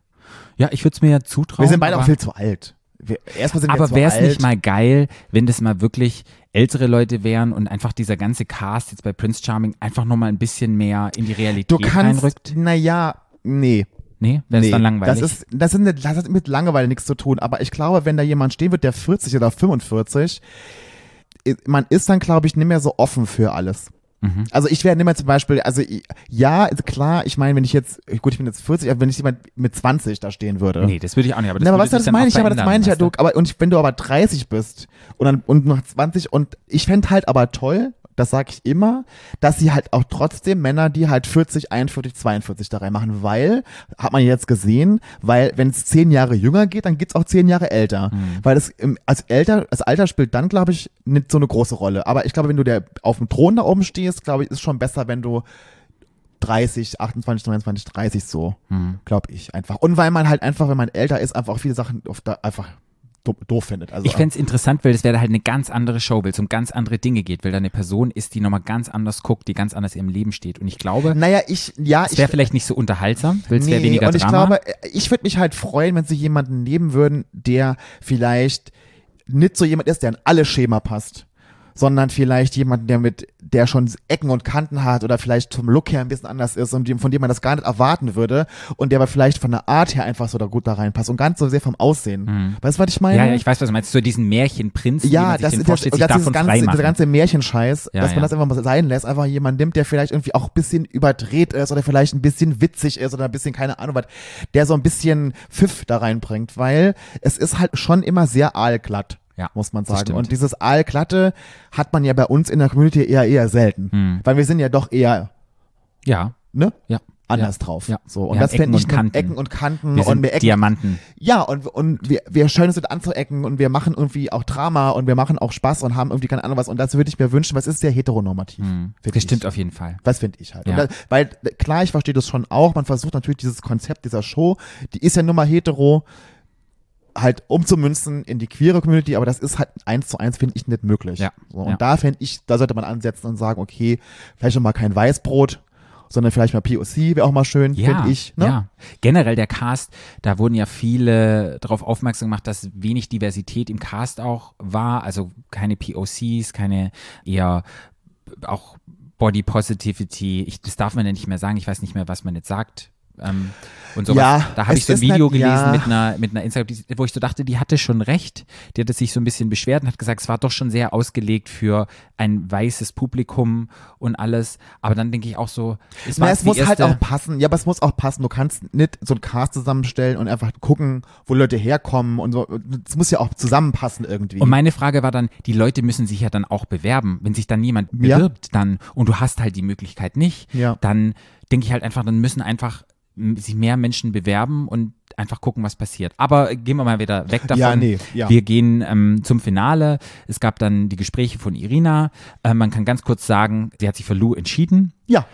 Ja, ich würde es mir ja zutrauen. Wir sind beide auch viel zu alt. Wir, erstmal sind wir Aber wäre es nicht mal geil, wenn das mal wirklich ältere Leute wären und einfach dieser ganze Cast jetzt bei Prince Charming einfach nochmal ein bisschen mehr in die Realität Du kannst, reinrückt? naja, nee. Nee, wäre es nee. dann langweilig? Das, ist, das, sind, das hat mit Langeweile nichts zu tun. Aber ich glaube, wenn da jemand stehen wird, der 40 oder 45, i- man ist dann, glaube ich, nicht mehr so offen für alles. Mhm. Also ich wäre nicht mehr zum Beispiel, also ja, klar, ich meine, wenn ich jetzt, gut, ich bin jetzt 40, aber wenn ich jemand mit 20 da stehen würde. nee, das würde ich auch nicht. Aber das, Na, aber was das meine ich, aber das meine ich ja, du, aber und ich, wenn du aber 30 bist und dann und noch 20 und ich fände halt aber toll, das sage ich immer, dass sie halt auch trotzdem Männer, die halt 40, 41, 42 da reinmachen, weil, hat man jetzt gesehen, weil wenn es zehn Jahre jünger geht, dann geht's auch zehn Jahre älter. Mhm. Weil das im, als älter, das Alter spielt dann, glaube ich, nicht so eine große Rolle. Aber ich glaube, wenn du der auf dem Thron da oben stehst, glaube ich, ist schon besser, wenn du 30, 28, 29, 30 so, Mhm. glaube ich einfach. Und weil man halt einfach, wenn man älter ist, einfach auch viele Sachen oft da einfach doof, findet. Also, Ich fände es interessant, weil das wäre halt eine ganz andere Show, weil es um ganz andere Dinge geht, weil da eine Person ist, die nochmal ganz anders guckt, die ganz anders im Leben steht. Und ich glaube, naja, ich, ja, es wäre vielleicht nicht so unterhaltsam, weil es wäre nee, weniger und ich Drama. glaube, ich würde mich halt freuen, wenn sie jemanden nehmen würden, der vielleicht nicht so jemand ist, der an alle Schema passt, sondern vielleicht jemand, der mit, der schon Ecken und Kanten hat oder vielleicht vom Look her ein bisschen anders ist und von dem man das gar nicht erwarten würde und der aber vielleicht von der Art her einfach so da gut da reinpasst und ganz so sehr vom Aussehen. Weißt du, was ich meine? Mhm. ja, ja, ich weiß, was du meinst. So diesen Märchenprinz, wie Ja, das ist das, das, davon ist ganze, dieser ganze Märchenscheiß, Ja, dass man ja. das einfach mal sein lässt, einfach jemand nimmt, der vielleicht irgendwie auch ein bisschen überdreht ist oder vielleicht ein bisschen witzig ist oder ein bisschen, keine Ahnung was, der so ein bisschen Pfiff da reinbringt, weil es ist halt schon immer sehr aalglatt. Ja, muss man sagen. Und dieses Aalglatte hat man ja bei uns in der Community eher eher selten. Hm. Weil wir sind ja doch eher, Ja, ne? ja. Anders ja. drauf. Ja. So. Wir Und haben das fände Ecken ich Kanten. Ecken und Kanten Wir und wir Ecken Diamanten. ja, und, und wir, wir schön sind anzuecken und wir machen irgendwie auch Drama und wir machen auch Spaß und haben irgendwie keine Ahnung was. Und das würde ich mir wünschen, es ist sehr heteronormativ. Hm. Das stimmt ich. auf jeden Fall. Das finde ich halt. Ja. Das, weil, klar, ich verstehe das schon auch. Man versucht natürlich dieses Konzept dieser Show, die ist ja nun mal hetero, halt umzumünzen in die queere Community, aber das ist halt eins zu eins, finde ich, nicht möglich. Ja. So, und Ja. da fände ich, da sollte man ansetzen und sagen, okay, vielleicht noch mal kein Weißbrot, sondern vielleicht mal POC, wäre auch mal schön, Ja, finde ich. Ne? ja. Generell der Cast, da wurden ja viele darauf aufmerksam gemacht, dass wenig Diversität im Cast auch war. Also keine POCs, keine eher auch Body Positivity. Ich, das darf man ja nicht mehr sagen. Ich weiß nicht mehr, was man jetzt sagt. Ähm, und sowas. Ja, da habe ich so ein Video nicht- gelesen ja. mit einer, mit einer Instagram, wo ich so dachte, die hatte schon recht. Die hatte sich so ein bisschen beschwert und hat gesagt, es war doch schon sehr ausgelegt für ein weißes Publikum und alles. Aber dann denke ich auch so, es Na, es muss halt erste- auch passen. Ja, aber es muss auch passen. Du kannst nicht so einen Cast zusammenstellen und einfach gucken, wo Leute herkommen und so. Es muss ja auch zusammenpassen irgendwie. Und meine Frage war dann, die Leute müssen sich ja dann auch bewerben. Wenn sich dann jemand Ja. bewirbt, dann und du hast halt die Möglichkeit nicht, Ja. dann denke ich halt einfach, dann müssen einfach sich mehr Menschen bewerben und einfach gucken, was passiert. Aber gehen wir mal wieder weg davon. Ja, nee, ja. Wir gehen ähm, zum Finale. Es gab dann die Gespräche von Irina. Äh, man kann ganz kurz sagen, sie hat sich für Lou entschieden. ja.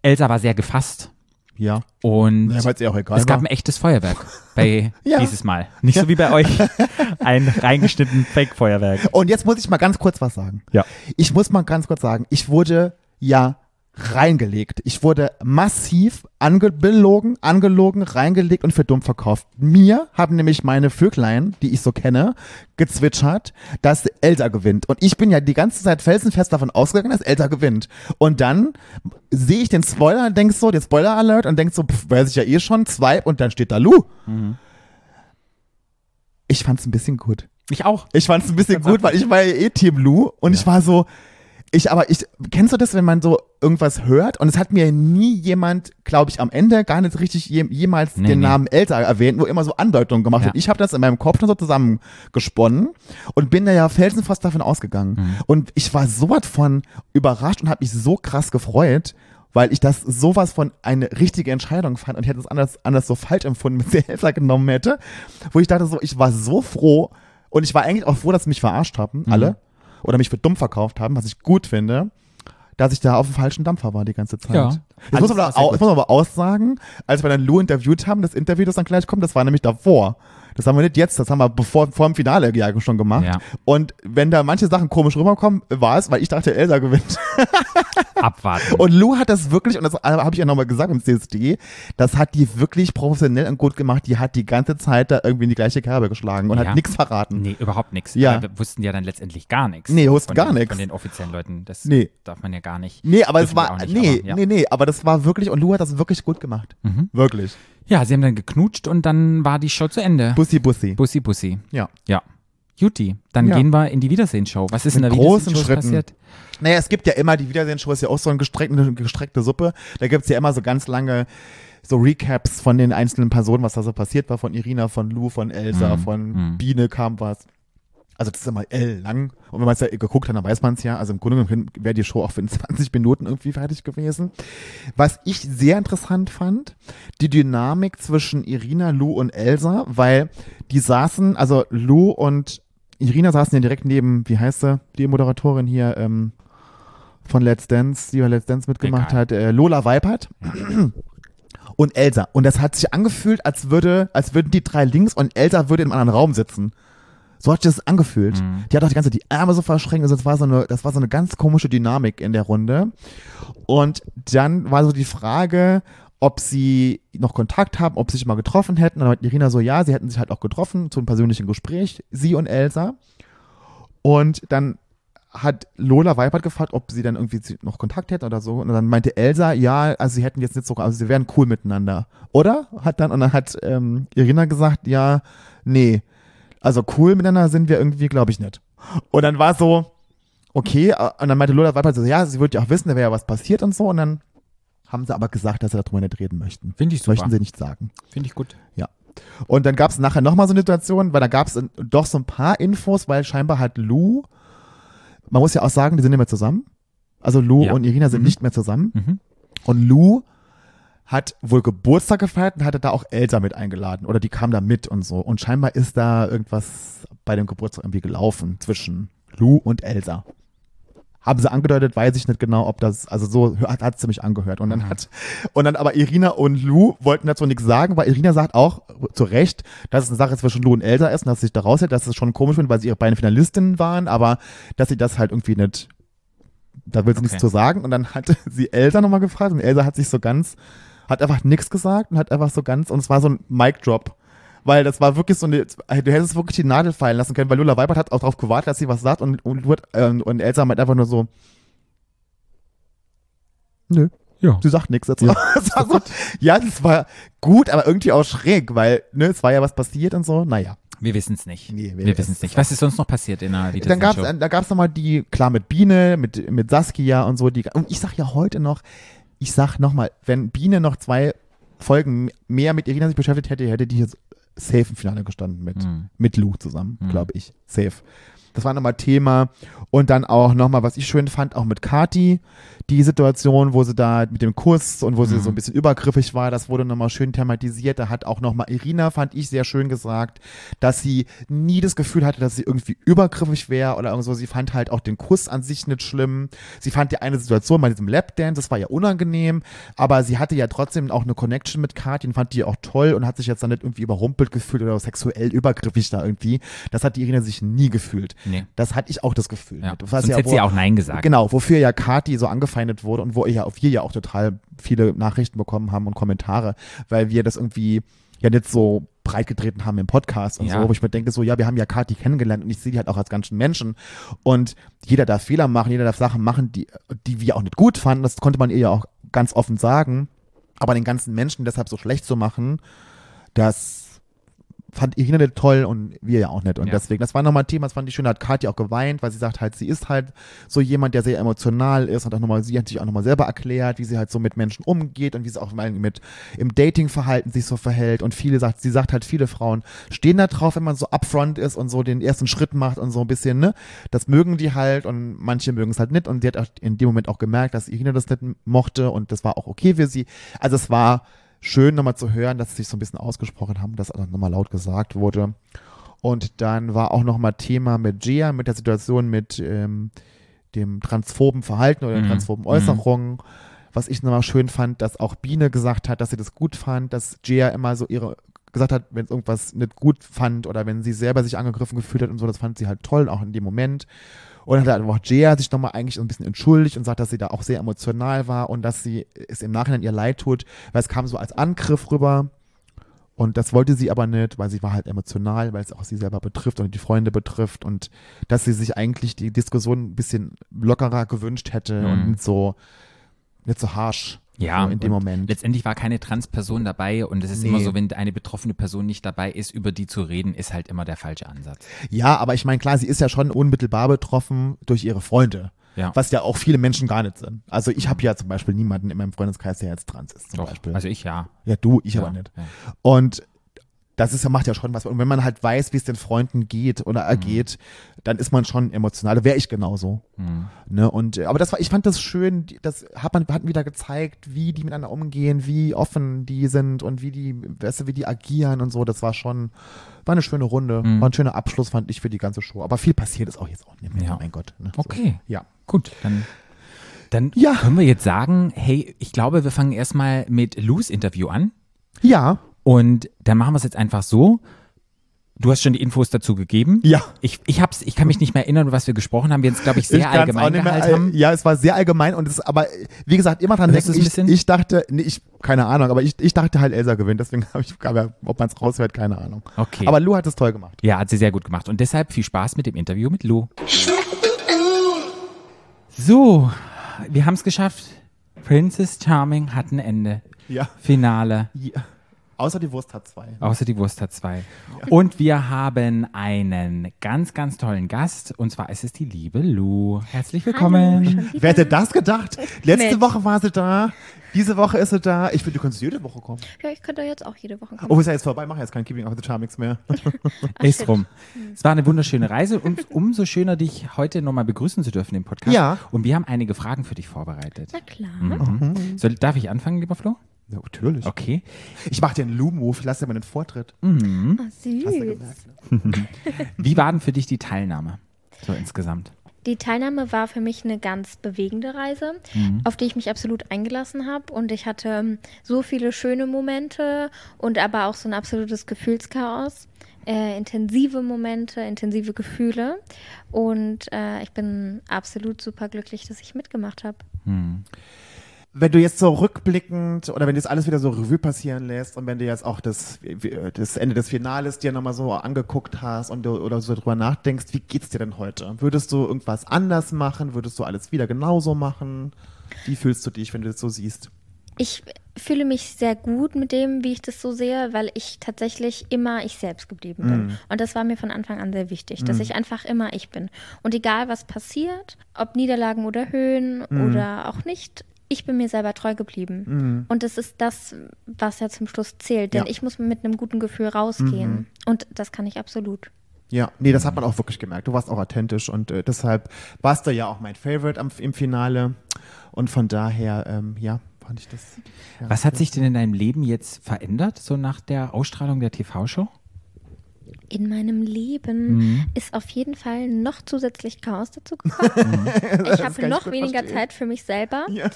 Elsa war sehr gefasst Ja. und Ja, weil es es gab war. ein echtes Feuerwerk bei [laughs] Ja. dieses Mal. Nicht so wie bei euch. [laughs] Ein reingeschnitten Fake-Feuerwerk. Und jetzt muss ich mal ganz kurz was sagen. Ja. Ich muss mal ganz kurz sagen, ich wurde ja reingelegt. Ich wurde massiv angelogen, angelogen, reingelegt und für dumm verkauft. Mir haben nämlich meine Vöglein, die ich so kenne, gezwitschert, dass Elsa gewinnt. Und ich bin ja die ganze Zeit felsenfest davon ausgegangen, dass Elsa gewinnt. Und dann sehe ich den Spoiler und denk so, den Spoiler-Alert und denk so, pff, weiß ich ja eh schon, zwei und dann steht da Lu. Ich fand's ein bisschen gut. Ich auch. Ich fand es ein bisschen gut, weil ich war ja eh Team Lou und ich war so, ich aber ich kennst du das, wenn man so irgendwas hört und es hat mir nie jemand, glaube ich, am Ende gar nicht richtig je, jemals Nee, den nee. Namen Elsa erwähnt, nur immer so Andeutungen gemacht Ja. hat. Ich habe das in meinem Kopf schon so zusammengesponnen und bin da ja felsenfast davon ausgegangen Mhm. und ich war sowas von überrascht und habe mich so krass gefreut. Weil ich das sowas von eine richtige Entscheidung fand und ich hätte es anders, anders so falsch empfunden, [laughs] wenn sie Elsa genommen hätte. Wo ich dachte so, ich war so froh und ich war eigentlich auch froh, dass sie mich verarscht haben, Mhm. alle. Oder mich für dumm verkauft haben, was ich gut finde. dass ich da auf dem falschen Dampfer war die ganze Zeit. Ja. Alles muss aber, jetzt muss man aber aussagen, als wir dann Lou interviewt haben, das Interview, das dann gleich kommt, das war nämlich davor. Das haben wir nicht jetzt, das haben wir bevor, vor dem Finale ja schon gemacht. Ja. Und wenn da manche Sachen komisch rüberkommen, war es, weil ich dachte, Elsa gewinnt. [laughs] Abwarten. Und Lou hat das wirklich, und das habe ich ja nochmal gesagt im CSD, das hat die wirklich professionell und gut gemacht. Die hat die ganze Zeit da irgendwie in die gleiche Kerbe geschlagen und Ja. hat nichts verraten. Nee, überhaupt nichts. Ja. Wir wussten ja dann letztendlich gar nichts. Nee, wussten gar nichts. Von den offiziellen Leuten. Das Nee. darf man ja gar nicht. Nee, aber es war, nicht, nee, aber, ja. nee, nee, aber das war wirklich, und Lou hat das wirklich gut gemacht. Mhm. Wirklich. Ja, sie haben dann geknutscht und dann war die Show zu Ende. Bussi, Bussi. Bussi, Bussi. Ja. Ja. Juti, dann Ja. gehen wir in die Wiedersehensshow. Was ist Mit in der großen Wiedersehensshow Schritten. passiert? Naja, es gibt ja immer, die Wiedersehen-Show ist ja auch so eine gestreckte, gestreckte Suppe. Da gibt's ja immer so ganz lange so Recaps von den einzelnen Personen, was da so passiert war, von Irina, von Lou, von Elsa, Mhm. von Mhm. Biene kam was. Also das ist immer L lang. Und wenn man es ja geguckt hat, dann weiß man es ja. Also im Grunde genommen wäre die Show auch für 20 [laughs] Minuten irgendwie fertig gewesen. Was ich sehr interessant fand, die Dynamik zwischen Irina, Lou und Elsa, weil die saßen, also Lou und Irina saßen ja direkt neben, wie heißt sie, die Moderatorin hier ähm, von Let's Dance, die bei Let's Dance mitgemacht Egal. hat, äh, Lola Weipert und Elsa. Und das hat sich angefühlt, als würde, als würden die drei links und Elsa würde in einem anderen Raum sitzen. So hat sich das angefühlt. Mhm. Die hat auch die ganze Zeit die Arme so verschränkt. Also das war so eine, das war so eine ganz komische Dynamik in der Runde. Und dann war so die Frage, ob sie noch Kontakt haben, ob sie sich mal getroffen hätten. Und dann hat Irina so, ja, sie hätten sich halt auch getroffen zu einem persönlichen Gespräch, sie und Elsa. Und dann hat Lola Weipert gefragt, ob sie dann irgendwie noch Kontakt hätten oder so. Und dann meinte Elsa, ja, also sie hätten jetzt nicht so, also sie wären cool miteinander. Oder? Hat dann, und dann hat ähm, Irina gesagt, ja, nee. Also cool miteinander sind wir irgendwie, glaube ich, nicht. Und dann war so, okay, äh, und dann meinte Lola Weipert so, ja, sie würde ja auch wissen, da wäre ja was passiert und so. Und dann haben sie aber gesagt, dass sie darüber nicht reden möchten. Finde ich super. möchten sie nicht sagen. Finde ich gut. Und dann gab es nachher nochmal so eine Situation, weil da gab es doch so ein paar Infos, weil scheinbar hat Lou, man muss ja auch sagen, die sind nicht mehr zusammen. Also Lou Ja. und Irina sind Mhm. nicht mehr zusammen. Mhm. Und Lou hat wohl Geburtstag gefeiert und hatte da auch Elsa mit eingeladen. Oder die kam da mit und so. Und scheinbar ist da irgendwas bei dem Geburtstag irgendwie gelaufen zwischen Lou und Elsa. Haben sie angedeutet, weiß ich nicht genau, ob das, also so hat, hat sie mich angehört. Und dann Mhm. hat, und dann aber Irina und Lou wollten dazu nichts sagen, weil Irina sagt auch zu Recht, dass es eine Sache zwischen Lou und Elsa ist und dass sie sich da raushält, dass es schon komisch findet, weil sie ihre beiden Finalistinnen waren, aber dass sie das halt irgendwie nicht, da will sie nichts Okay. zu sagen. Und dann hat [laughs] sie Elsa nochmal gefragt und Elsa hat sich so ganz, hat einfach nichts gesagt und hat einfach so ganz, und es war so ein Mic-Drop. Weil das war wirklich so eine, du hättest wirklich die Nadel fallen lassen können, weil Lola Weibert hat auch darauf gewartet, dass sie was sagt und, und, ähm, und Elsa meint einfach nur so, nö, Ja. sie sagt nichts dazu. Ja, [laughs] Das war so, ja, das war gut, aber irgendwie auch schräg, weil, ne, es war ja was passiert und so, naja. Wir wissen es nicht. Nee, wir wir wissen's wissen es nicht. Was ist sonst noch passiert in der Dann gab's, da gab's nochmal die, klar mit Biene, mit, mit Saskia und so, die, und ich sag ja heute noch, ich sag nochmal, wenn Biene noch zwei Folgen mehr mit Irina sich beschäftigt hätte, hätte die jetzt safe im Finale gestanden mit, Mhm. mit Lou zusammen, Mhm. glaube ich. Safe. Das war nochmal Thema. Und dann auch nochmal, was ich schön fand, auch mit Kati, die Situation, wo sie da mit dem Kuss und wo sie Mhm. so ein bisschen übergriffig war, das wurde nochmal schön thematisiert. Da hat auch nochmal Irina, fand ich sehr schön gesagt, dass sie nie das Gefühl hatte, dass sie irgendwie übergriffig wäre oder irgendwo. Sie fand halt auch den Kuss an sich nicht schlimm. Sie fand die eine Situation bei diesem Lapdance, das war ja unangenehm, aber sie hatte ja trotzdem auch eine Connection mit Kati und fand die auch toll und hat sich jetzt dann nicht irgendwie überrumpelt gefühlt oder sexuell übergriffig da irgendwie. Das hat die Irina sich nie gefühlt. Nee. Das hatte ich auch das Gefühl. Ja. Was Sonst ja, hätte wo- sie auch Nein gesagt. Genau, wofür ja Kati so angefeindet wurde und wo ja auf wir ja auch total viele Nachrichten bekommen haben und Kommentare, weil wir das irgendwie ja nicht so breit getreten haben im Podcast und Ja. so, wo ich mir denke so, ja, wir haben ja Kati kennengelernt und ich sehe die halt auch als ganzen Menschen und jeder darf Fehler machen, jeder darf Sachen machen, die, die wir auch nicht gut fanden, das konnte man ihr ja auch ganz offen sagen, aber den ganzen Menschen deshalb so schlecht zu machen, das fand Irina nicht toll und wir ja auch nicht. Und Ja. deswegen, das war nochmal ein Thema, das fand ich schön, da hat Katja auch geweint, weil sie sagt halt, sie ist halt so jemand, der sehr emotional ist und auch nochmal, sie hat sich auch nochmal selber erklärt, wie sie halt so mit Menschen umgeht und wie sie auch mit im Datingverhalten sich so verhält. Und viele sagt, sie sagt halt, viele Frauen stehen da drauf, wenn man so upfront ist und so den ersten Schritt macht und so ein bisschen, ne? Das mögen die halt und manche mögen es halt nicht. Und sie hat auch in dem Moment auch gemerkt, dass Irina das nicht mochte und das war auch okay für sie. Also es war schön nochmal zu hören, dass sie sich so ein bisschen ausgesprochen haben, dass auch nochmal laut gesagt wurde. Und dann war auch nochmal Thema mit Gia, mit der Situation mit ähm, dem transphoben Verhalten oder Mhm. transphoben Äußerungen. Was ich nochmal schön fand, dass auch Biene gesagt hat, dass sie das gut fand, dass Gia immer so ihre gesagt hat, wenn es irgendwas nicht gut fand oder wenn sie selber sich angegriffen gefühlt hat und so, das fand sie halt toll, auch in dem Moment. Und dann hat auch Gia sich nochmal eigentlich so ein bisschen entschuldigt und sagt, dass sie da auch sehr emotional war und dass sie es im Nachhinein ihr leid tut, weil es kam so als Angriff rüber. Und das wollte sie aber nicht, weil sie war halt emotional, weil es auch sie selber betrifft und die Freunde betrifft und dass sie sich eigentlich die Diskussion ein bisschen lockerer gewünscht hätte Mhm. und nicht so, nicht so harsh Ja, so in dem Moment. Letztendlich war keine Transperson dabei und es ist Nee. immer so, wenn eine betroffene Person nicht dabei ist, über die zu reden, ist halt immer der falsche Ansatz. Ja, aber ich meine, klar, sie ist ja schon unmittelbar betroffen durch ihre Freunde. Ja. Was ja auch viele Menschen gar nicht sind. Also ich habe ja zum Beispiel niemanden in meinem Freundeskreis, der jetzt trans ist, zum Doch, Beispiel. also ich ja. ja, du, ich ja, aber nicht. Ja. Und das ist ja, macht ja schon was. Und wenn man halt weiß, wie es den Freunden geht oder Mhm. ergeht, dann ist man schon emotional. Da wäre ich genauso. Mhm. Ne? Und, äh, aber das war, ich fand das schön, das hat man, hat wieder gezeigt, wie die miteinander umgehen, wie offen die sind und wie die, weißt du, wie die agieren und so. Das war schon, war eine schöne Runde. Mhm. War ein schöner Abschluss, fand ich, für die ganze Show. Aber viel passiert ist auch jetzt auch nicht mehr. Ja. Mein Gott. Ne? Okay. So. Ja. Gut, dann, dann Ja. können wir jetzt sagen, hey, ich glaube, wir fangen erstmal mit Lus Interview an Ja. Und dann machen wir es jetzt einfach so. Du hast schon die Infos dazu gegeben. Ja. Ich, ich, hab's, ich kann mich nicht mehr erinnern, was wir gesprochen haben. Wir jetzt, glaube ich, sehr Ich allgemein mehr, gehalten äh, haben. Ja, es war sehr allgemein und es, aber äh, wie gesagt, immer dran denken, ich, ich dachte, nee, ich, keine Ahnung, aber ich, ich dachte halt, Elsa gewinnt, deswegen [laughs] habe ich, ob man es raushört, keine Ahnung. Okay. Aber Lou hat es toll gemacht. Ja, hat sie sehr gut gemacht. Und deshalb viel Spaß mit dem Interview mit Lou. So, wir haben es geschafft. Princess Charming hat ein Ende. Ja. Finale. ja. Außer die Wurst hat zwei. Außer die Wurst hat zwei. Und wir haben einen ganz, ganz tollen Gast. Und zwar ist es die liebe Lou. Herzlich willkommen. Hallo? Wer hätte das gedacht? Letzte Mensch. Woche war sie da, diese Woche ist sie da. Ich finde, du kannst jede Woche kommen. Ja, ich könnte jetzt auch jede Woche kommen. Oh, ist ja jetzt vorbei, mach jetzt kein Keeping of the Charmings mehr. [laughs] ist shit. rum. Es war eine wunderschöne Reise und umso schöner, dich heute nochmal begrüßen zu dürfen im Podcast. Ja. Und wir haben einige Fragen für dich vorbereitet. Na klar. Mhm. Soll, darf ich anfangen, lieber Flo? Ja, natürlich. Okay. Ich mache den Lou-Move, ich lasse dir mal den Vortritt. Ah, süß. Hast du gemerkt, ne? [laughs] Wie war denn für dich die Teilnahme? So insgesamt. Die Teilnahme war für mich eine ganz bewegende Reise, auf die ich mich absolut eingelassen habe. Und ich hatte ähm, so viele schöne Momente und aber auch so ein absolutes Gefühlschaos. Äh, intensive Momente, intensive Gefühle. Und äh, ich bin absolut super glücklich, dass ich mitgemacht habe. Wenn du jetzt so rückblickend oder wenn du jetzt alles wieder so Revue passieren lässt und wenn du jetzt auch das, das Ende des Finales dir nochmal so angeguckt hast und du, oder so drüber nachdenkst, wie geht's dir denn heute? Würdest du irgendwas anders machen? Würdest du alles wieder genauso machen? Wie fühlst du dich, wenn du das so siehst? Ich fühle mich sehr gut mit dem, wie ich das so sehe, weil ich tatsächlich immer ich selbst geblieben bin. Und das war mir von Anfang an sehr wichtig, dass ich einfach immer ich bin. Und egal was passiert, ob Niederlagen oder Höhen oder auch nicht, ich bin mir selber treu geblieben. Und das ist das, was ja zum Schluss zählt. Denn Ja. ich muss mit einem guten Gefühl rausgehen. Und das kann ich absolut. Ja, nee, das hat man auch wirklich gemerkt. Du warst auch authentisch und äh, deshalb warst du ja auch mein Favorite am, im Finale. Und von daher, ähm, ja, fand ich das. Ja, Was hat sich denn in deinem Leben jetzt verändert, so nach der Ausstrahlung der TV-Show? In meinem Leben ist auf jeden Fall noch zusätzlich Chaos dazu gekommen. [laughs] ich habe noch ich weniger verstehen. Zeit für mich selber, Ja.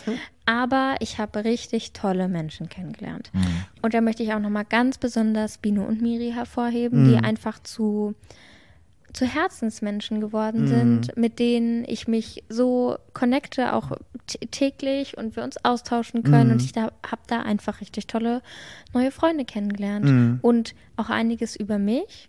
aber ich habe richtig tolle Menschen kennengelernt. Mhm. Und da möchte ich auch nochmal ganz besonders Bino und Miri hervorheben, die einfach zu, zu Herzensmenschen geworden sind, mit denen ich mich so connecte, auch täglich und wir uns austauschen können. Und ich da, habe da einfach richtig tolle neue Freunde kennengelernt und auch einiges über mich.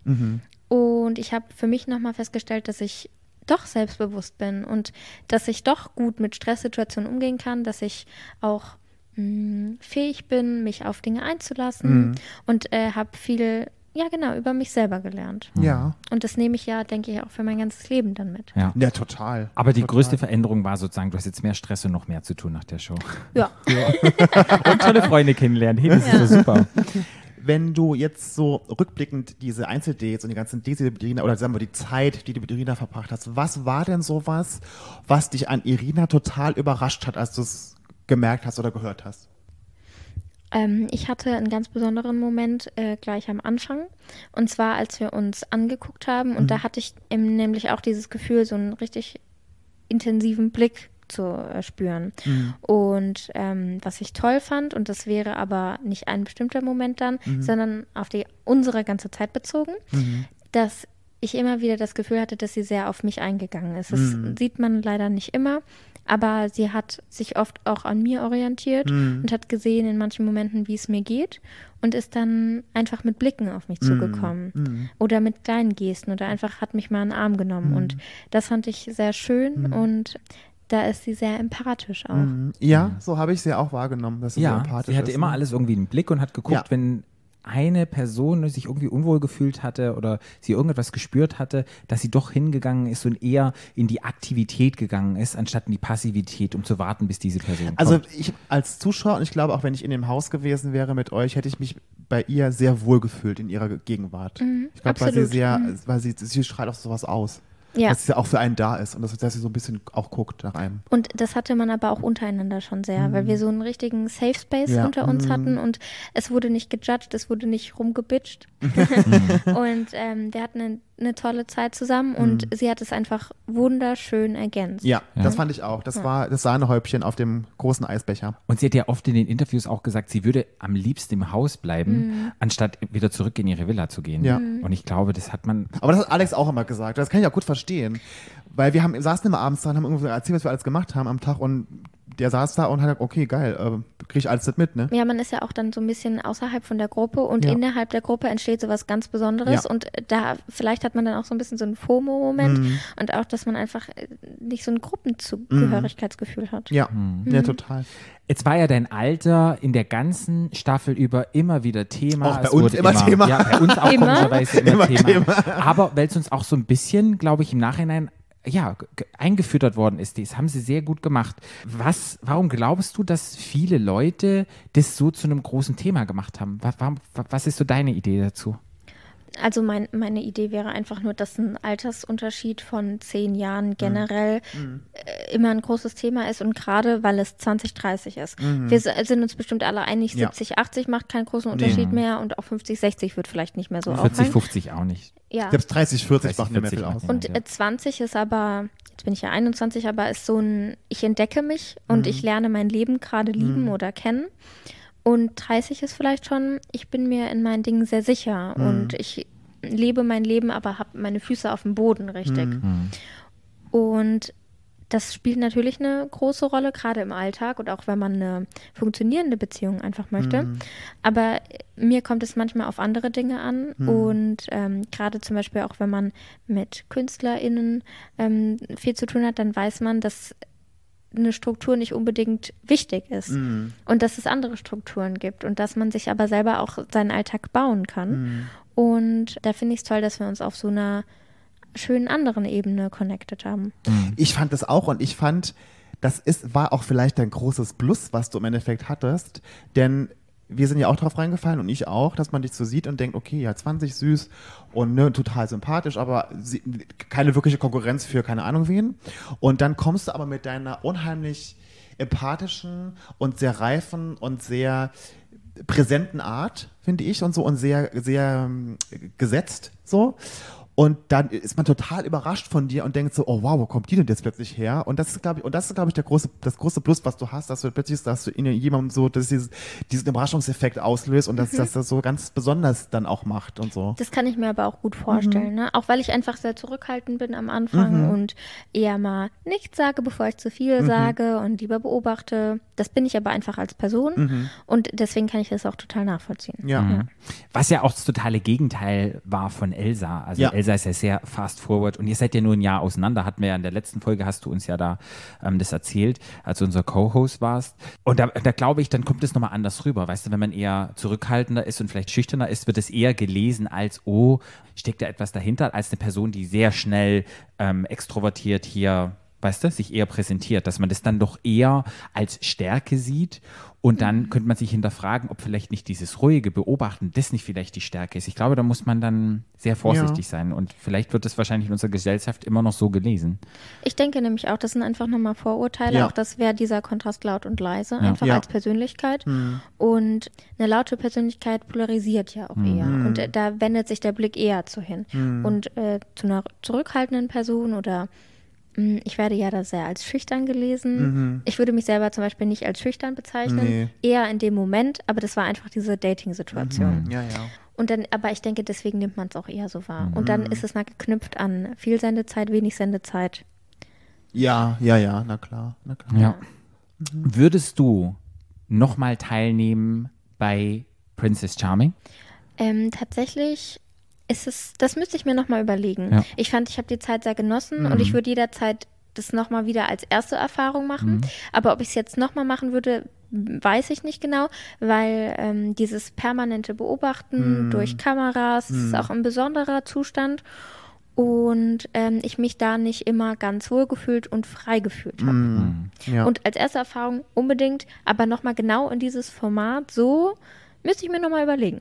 Und ich habe für mich nochmal festgestellt, dass ich doch selbstbewusst bin und dass ich doch gut mit Stresssituationen umgehen kann, dass ich auch mh, fähig bin, mich auf Dinge einzulassen. Und äh, habe viel, ja genau, über mich selber gelernt. Ja. Und das nehme ich ja, denke ich, auch für mein ganzes Leben dann mit. Ja. Ja, total. Aber die total. größte Veränderung war sozusagen, du hast jetzt mehr Stress und noch mehr zu tun nach der Show. Ja. [laughs] Und tolle Freunde kennenlernen. Hey, das ist so super. Wenn du jetzt so rückblickend diese Einzeldates und die ganzen Dates, die du mit Irina, oder sagen wir die Zeit, die du mit Irina verbracht hast, was war denn sowas, was dich an Irina total überrascht hat, als du es gemerkt hast oder gehört hast? Ähm, ich hatte einen ganz besonderen Moment äh, gleich am Anfang. Und zwar, als wir uns angeguckt haben. Und da hatte ich nämlich auch dieses Gefühl, so ein richtig intensiven Blick zu äh, spüren. Mhm. Und ähm, was ich toll fand, und das wäre aber nicht ein bestimmter Moment dann, Mhm. sondern auf die unsere ganze Zeit bezogen, dass ich immer wieder das Gefühl hatte, dass sie sehr auf mich eingegangen ist. Das Mhm. sieht man leider nicht immer, aber sie hat sich oft auch an mir orientiert Mhm. und hat gesehen in manchen Momenten, wie es mir geht und ist dann einfach mit Blicken auf mich zugekommen Mhm. oder mit kleinen Gesten oder einfach hat mich mal in den Arm genommen und das fand ich sehr schön und da ist sie sehr empathisch auch. Mhm. Ja, so habe ich sie auch wahrgenommen, dass sie so Ja, empathisch sie hatte ist. immer ne? alles irgendwie im Blick und hat geguckt, Ja. wenn eine Person sich irgendwie unwohl gefühlt hatte oder sie irgendetwas gespürt hatte, dass sie doch hingegangen ist und eher in die Aktivität gegangen ist, anstatt in die Passivität, um zu warten, bis diese Person Also kommt. ich als Zuschauer und ich glaube auch, wenn ich in dem Haus gewesen wäre mit euch, hätte ich mich bei ihr sehr wohl gefühlt in ihrer Gegenwart. ich glaube, weil sie sehr, weil sie, sie strahlt auch sowas aus. Ja. Dass sie ja auch für einen da ist und dass, dass sie so ein bisschen auch guckt nach einem. Und das hatte man aber auch untereinander schon sehr, weil wir so einen richtigen Safe Space Ja. unter uns hatten und es wurde nicht gejudged, es wurde nicht rumgebitcht. [laughs] [laughs] und ähm, wir hatten eine, eine tolle Zeit zusammen und sie hat es einfach wunderschön ergänzt. Ja, Ja. das fand ich auch. Das war das Sahnehäubchen auf dem großen Eisbecher. Und sie hat ja oft in den Interviews auch gesagt, sie würde am liebsten im Haus bleiben, anstatt wieder zurück in ihre Villa zu gehen. Ja. Und ich glaube, das hat man Aber das hat Alex auch immer gesagt. Das kann ich auch gut verstehen. Weil wir haben, saßen immer abends da und haben irgendwie erzählt, was wir alles gemacht haben am Tag und der saß da und hat gesagt, okay, geil, äh, krieg ich alles das mit, ne? Ja, man ist ja auch dann so ein bisschen außerhalb von der Gruppe und Ja. innerhalb der Gruppe entsteht so was ganz Besonderes Ja. und da vielleicht hat man dann auch so ein bisschen so einen FOMO-Moment Mhm. und auch, dass man einfach äh, nicht so ein Gruppenzugehörigkeitsgefühl hat. Ja, ja, total. Jetzt war ja dein Alter in der ganzen Staffel über immer wieder Thema. Auch bei Es uns wurde immer Thema. Ja, bei uns auch Immer? komischerweise immer, Immer Thema. Aber weil es uns auch so ein bisschen, glaube ich, im Nachhinein ja, eingefüttert worden ist. Das haben sie sehr gut gemacht. Was, warum glaubst du, dass viele Leute das so zu einem großen Thema gemacht haben? Was, warum, was ist so deine Idee dazu? Also mein, meine Idee wäre einfach nur, dass ein Altersunterschied von zehn Jahren generell äh, immer ein großes Thema ist und gerade weil es 2030 ist. Wir s- sind uns bestimmt alle einig, Ja. 70, 80 macht keinen großen Unterschied mehr und auch 50, 60 wird vielleicht nicht mehr so 40, auffallen. 50 auch nicht. Ja. Selbst 30, 40 30, macht mir mehr 40 viel aus. Und Ja. äh, 20 ist aber, jetzt bin ich ja 21, aber ist so ein, ich entdecke mich und ich lerne mein Leben gerade lieben oder kennen. Und 30 ist vielleicht schon, ich bin mir in meinen Dingen sehr sicher. Und ich lebe mein Leben, aber habe meine Füße auf dem Boden richtig. Und das spielt natürlich eine große Rolle, gerade im Alltag und auch wenn man eine funktionierende Beziehung einfach möchte. Aber mir kommt es manchmal auf andere Dinge an. Und ähm, gerade zum Beispiel auch wenn man mit KünstlerInnen ähm, viel zu tun hat, dann weiß man, dass eine Struktur nicht unbedingt wichtig ist und dass es andere Strukturen gibt und dass man sich aber selber auch seinen Alltag bauen kann. Und da finde ich es toll, dass wir uns auf so einer schönen anderen Ebene connected haben. Ich fand das auch und ich fand, das ist, war auch vielleicht dein großes Plus, was du im Endeffekt hattest, denn wir sind ja auch drauf reingefallen und ich auch, dass man dich so sieht und denkt, okay, ja, 20 süß und ne, total sympathisch, aber sie, keine wirkliche Konkurrenz für keine Ahnung wen. Und dann kommst du aber mit deiner unheimlich empathischen und sehr reifen und sehr präsenten Art, finde ich, und so und sehr, sehr ähm, gesetzt so. Und dann ist man total überrascht von dir und denkt so, oh wow, wo kommt die denn jetzt plötzlich her? Und das ist, glaube ich, und das ist, glaube ich, der große, das große Plus, was du hast, dass du plötzlich, dass du in jemandem so, dass dieses, diesen Überraschungseffekt auslöst und dass, dass das so ganz besonders dann auch macht und so. Das kann ich mir aber auch gut vorstellen, ne? auch weil ich einfach sehr zurückhaltend bin am Anfang und eher mal nichts sage, bevor ich zu viel sage und lieber beobachte. Das bin ich aber einfach als Person und deswegen kann ich das auch total nachvollziehen. Ja. Was ja auch das totale Gegenteil war von Elsa. Also Ja. Elsa ist ja sehr fast forward und ihr seid ja nur ein Jahr auseinander. Hatten wir ja in der letzten Folge, hast du uns ja da ähm, das erzählt, als du unser Co-Host warst. Und da, da glaube ich, dann kommt es nochmal anders rüber. Weißt du, wenn man eher zurückhaltender ist und vielleicht schüchterner ist, wird es eher gelesen als, oh, steckt da etwas dahinter, als eine Person, die sehr schnell ähm, extrovertiert hier weißt du, sich eher präsentiert, dass man das dann doch eher als Stärke sieht und dann könnte man sich hinterfragen, ob vielleicht nicht dieses ruhige Beobachten, das nicht vielleicht die Stärke ist. Ich glaube, da muss man dann sehr vorsichtig sein und vielleicht wird das wahrscheinlich in unserer Gesellschaft immer noch so gelesen. Ich denke nämlich auch, das sind einfach nochmal Vorurteile. Ja. Auch das wäre dieser Kontrast laut und leise, einfach Ja. als Persönlichkeit. Und eine laute Persönlichkeit polarisiert ja auch eher. Und äh, da wendet sich der Blick eher zu hin. Und äh, zu einer zurückhaltenden Person oder ich werde ja da sehr als schüchtern gelesen. Ich würde mich selber zum Beispiel nicht als schüchtern bezeichnen, Nee. eher in dem Moment, aber das war einfach diese Dating-Situation. Ja, ja. Und dann, aber ich denke, deswegen nimmt man es auch eher so wahr. Und Mhm. dann ist es mal geknüpft an viel Sendezeit, wenig Sendezeit. Ja, ja, ja, na klar, na klar. Ja. Würdest du nochmal teilnehmen bei Princess Charming? Ähm, tatsächlich ist es, das müsste ich mir nochmal überlegen. Ja. Ich fand, ich habe die Zeit sehr genossen und ich würde jederzeit das nochmal wieder als erste Erfahrung machen. Aber ob ich es jetzt nochmal machen würde, weiß ich nicht genau, weil ähm, dieses permanente Beobachten durch Kameras ist auch ein besonderer Zustand und ähm, ich mich da nicht immer ganz wohl gefühlt und frei gefühlt habe. Ja. Und als erste Erfahrung unbedingt, aber nochmal genau in dieses Format so, müsste ich mir nochmal überlegen.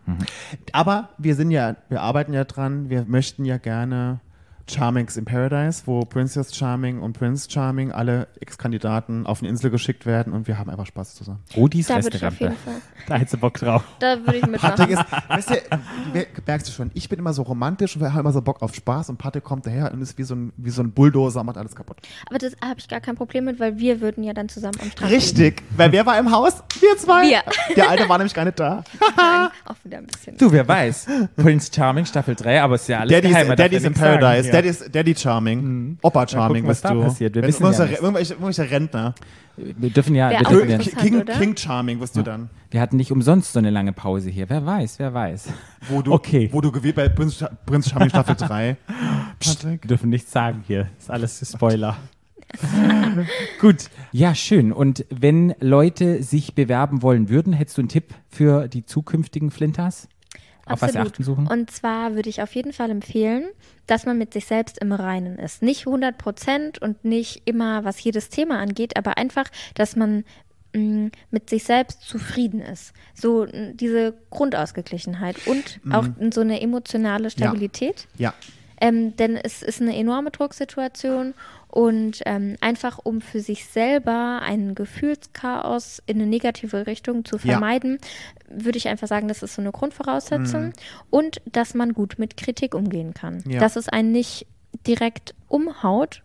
Aber wir sind ja, wir arbeiten ja dran, wir möchten ja gerne Charmings in Paradise, wo Princess Charming und Prince Charming alle Ex-Kandidaten auf eine Insel geschickt werden und wir haben einfach Spaß zusammen. Rodis Da würde ich auf jeden Restaurant. Fall. [laughs] Da hättest du Bock drauf. Da würde ich Patrick mitmachen. ist, weißt du, mer- merkst du schon, ich bin immer so romantisch und wir haben immer so Bock auf Spaß und Patrick kommt daher und ist wie so ein, wie so ein Bulldozer und macht alles kaputt. Aber das habe ich gar kein Problem mit, weil wir würden ja dann zusammen am Strand Richtig, weil wer war im Haus? Wir zwei. Wir. [laughs] Der Alte war nämlich gar nicht da. [laughs] Nein, auch wieder ein bisschen. Du, wer weiß. Prince Charming Staffel 3, aber ist ja alles Daddy's, Daddy's in sagen Paradise. Daddy's, Daddy Charming, Opa Charming gucken, was da du. passiert. Wir Wenn- wissen ja irgendwelche- Rentner. Wir dürfen ja, wir, dürfen ja King? King Charming wirst du dann. wir hatten nicht umsonst so eine lange Pause hier. Wer weiß, wer weiß. Wo du, Okay. wo du gewählt bei Prinz, Prinz Charming Staffel 3. Wir [laughs] dürfen nichts sagen hier. Ist alles Spoiler. [laughs] Gut. Ja, schön. Und wenn Leute sich bewerben wollen würden, hättest du einen Tipp für die zukünftigen Flinters? Auf was Absolut. achten suchen? Und zwar würde ich auf jeden Fall empfehlen, dass man mit sich selbst im Reinen ist. Nicht 100 Prozent und nicht immer, was jedes Thema angeht, aber einfach, dass man mh, mit sich selbst zufrieden ist. So mh, diese Grundausgeglichenheit und auch so eine emotionale Stabilität. Ja. Ähm, denn es ist eine enorme Drucksituation und ähm, einfach um für sich selber ein Gefühlschaos in eine negative Richtung zu Ja. vermeiden, würde ich einfach sagen, das ist so eine Grundvoraussetzung und dass man gut mit Kritik umgehen kann. Ja. Dass es einen nicht direkt umhaut,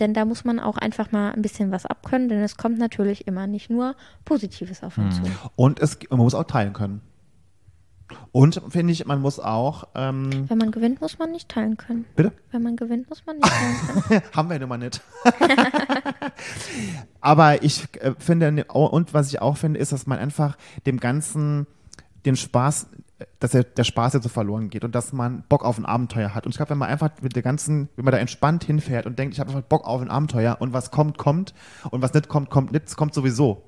denn da muss man auch einfach mal ein bisschen was abkönnen, denn es kommt natürlich immer nicht nur Positives auf uns zu. Und es, man muss auch teilen können. Und finde ich, man muss auch, ähm, Wenn man gewinnt, muss man nicht teilen können. bitte? Wenn man gewinnt, muss man nicht teilen können. [laughs] Haben wir nun mal nicht. [laughs] Aber ich äh, finde, ne- und was ich auch finde, ist, dass man einfach dem Ganzen den Spaß, dass der, der Spaß jetzt so verloren geht und dass man Bock auf ein Abenteuer hat. Und ich glaube, wenn man einfach mit der ganzen, wenn man da entspannt hinfährt und denkt, ich habe einfach Bock auf ein Abenteuer und was kommt, kommt und was nicht kommt, kommt nicht, kommt sowieso.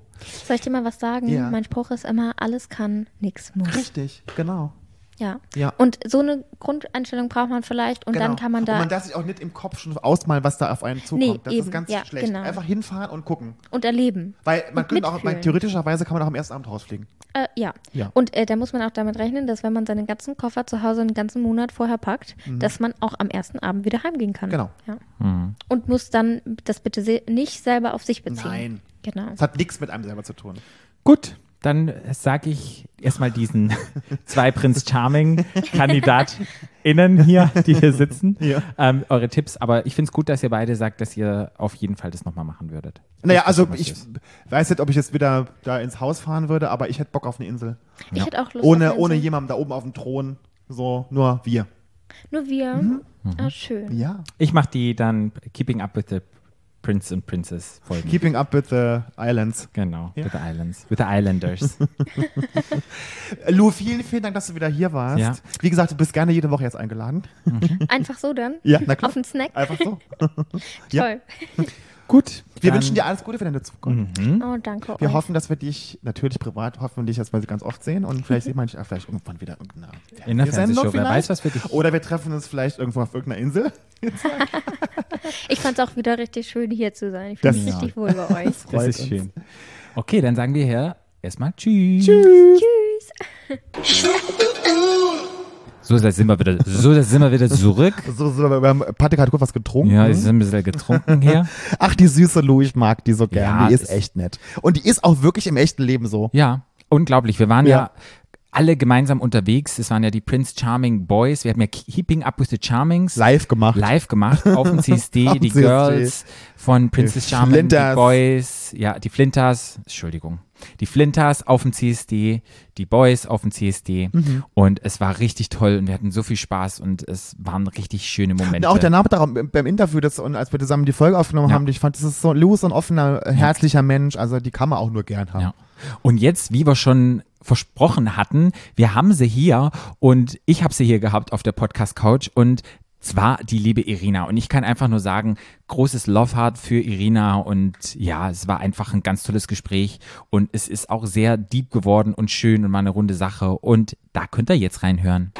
Soll ich dir mal was sagen? Ja. Mein Spruch ist immer, alles kann, nichts muss. Richtig, genau. Ja. Ja. Und so eine Grundeinstellung braucht man vielleicht und genau. dann kann man da und man darf sich auch nicht im Kopf schon ausmalen, was da auf einen zukommt. Nee, das eben. ist ganz Ja, schlecht. genau. Einfach hinfahren und gucken. und erleben. Weil man Und könnte auch, man, theoretischerweise kann man auch am ersten Abend rausfliegen. Äh, ja. Ja. Und äh, da muss man auch damit rechnen, dass wenn man seinen ganzen Koffer zu Hause einen ganzen Monat vorher packt, dass man auch am ersten Abend wieder heimgehen kann. Mhm. Genau. Ja. Und muss dann das bitte nicht selber auf sich beziehen. Nein. Genau. Es hat nichts mit einem selber zu tun. Gut, dann sage ich erstmal diesen [laughs] zwei Prinz Charming KandidatInnen hier, die hier sitzen, Ja. ähm, eure Tipps. Aber ich finde es gut, dass ihr beide sagt, dass ihr auf jeden Fall das nochmal machen würdet. Naja, also ich ist. weiß nicht, ob ich jetzt wieder da ins Haus fahren würde, aber ich hätte Bock auf eine Insel. Ich hätte auch Lust Ohne, auf ohne jemanden da oben auf dem Thron. So, nur wir. Nur wir. Mhm. Ah, schön. Ja. Ich mache die dann Keeping Up with the Prince and Princess Folgen. Keeping up with the islands. genau, Ja. with the Islands, with the Islanders. [laughs] Lou, vielen, vielen Dank, dass du wieder hier warst. Ja. Wie gesagt, du bist gerne jede Woche jetzt eingeladen. Einfach so dann? Ja, na klar. Auf einen Snack? Einfach so. [laughs] Toll. Gut. Wir dann- wünschen dir alles Gute für deine Zukunft. Oh, danke Wir euch. hoffen, dass wir dich natürlich privat hoffentlich jetzt mal ganz oft sehen und vielleicht sieht man dich auch vielleicht irgendwann wieder irgendeiner In der Fernsehsendung Fernsehshow, wer weiß, was für dich. Oder wir treffen uns vielleicht irgendwo auf irgendeiner Insel. [laughs] Ich fand es auch wieder richtig schön, hier zu sein. Ich fühle Das- mich richtig wohl bei euch. Das ist uns. schön. Okay, dann sagen wir hier erstmal Tschüss. Tschüss. So, da sind wir wieder, so, da sind wir wieder zurück. [laughs] So, so, wir haben, Patrick hat kurz was getrunken. Ja, wir sind ein bisschen getrunken hier. [laughs] Ach, die süße Lou, ich mag die so gern. Ja, die ist ist- echt nett. Und die ist auch wirklich im echten Leben so. Ja, unglaublich. Wir waren ja, Ja. alle gemeinsam unterwegs. Das waren ja die Prince Charming Boys. Wir hatten ja Keeping Up with the Charmings Live gemacht. live gemacht auf dem [laughs] CSD. Auf die CSD. Girls von Princess Die Charming, die Flinters. Boys, ja, die Flinters, Entschuldigung. Die Flinters auf dem CSD, die Boys auf dem CSD. Mhm. Und es war richtig toll und wir hatten so viel Spaß und es waren richtig schöne Und Momente. auch der Nachmittag beim Interview, das, und als wir zusammen die Folge aufgenommen Ja. haben, ich fand, das ist so Lou ist so ein offener, äh, herzlicher Mensch, also die kann man auch nur gern haben. Ja. Und jetzt, wie wir schon versprochen hatten, wir haben sie hier und ich habe sie hier gehabt auf der Podcast Couch und zwar die liebe Irina. Und ich kann einfach nur sagen, großes Love Heart für Irina und ja, es war einfach ein ganz tolles Gespräch und es ist auch sehr deep geworden und schön und war eine runde Sache und da könnt ihr jetzt reinhören.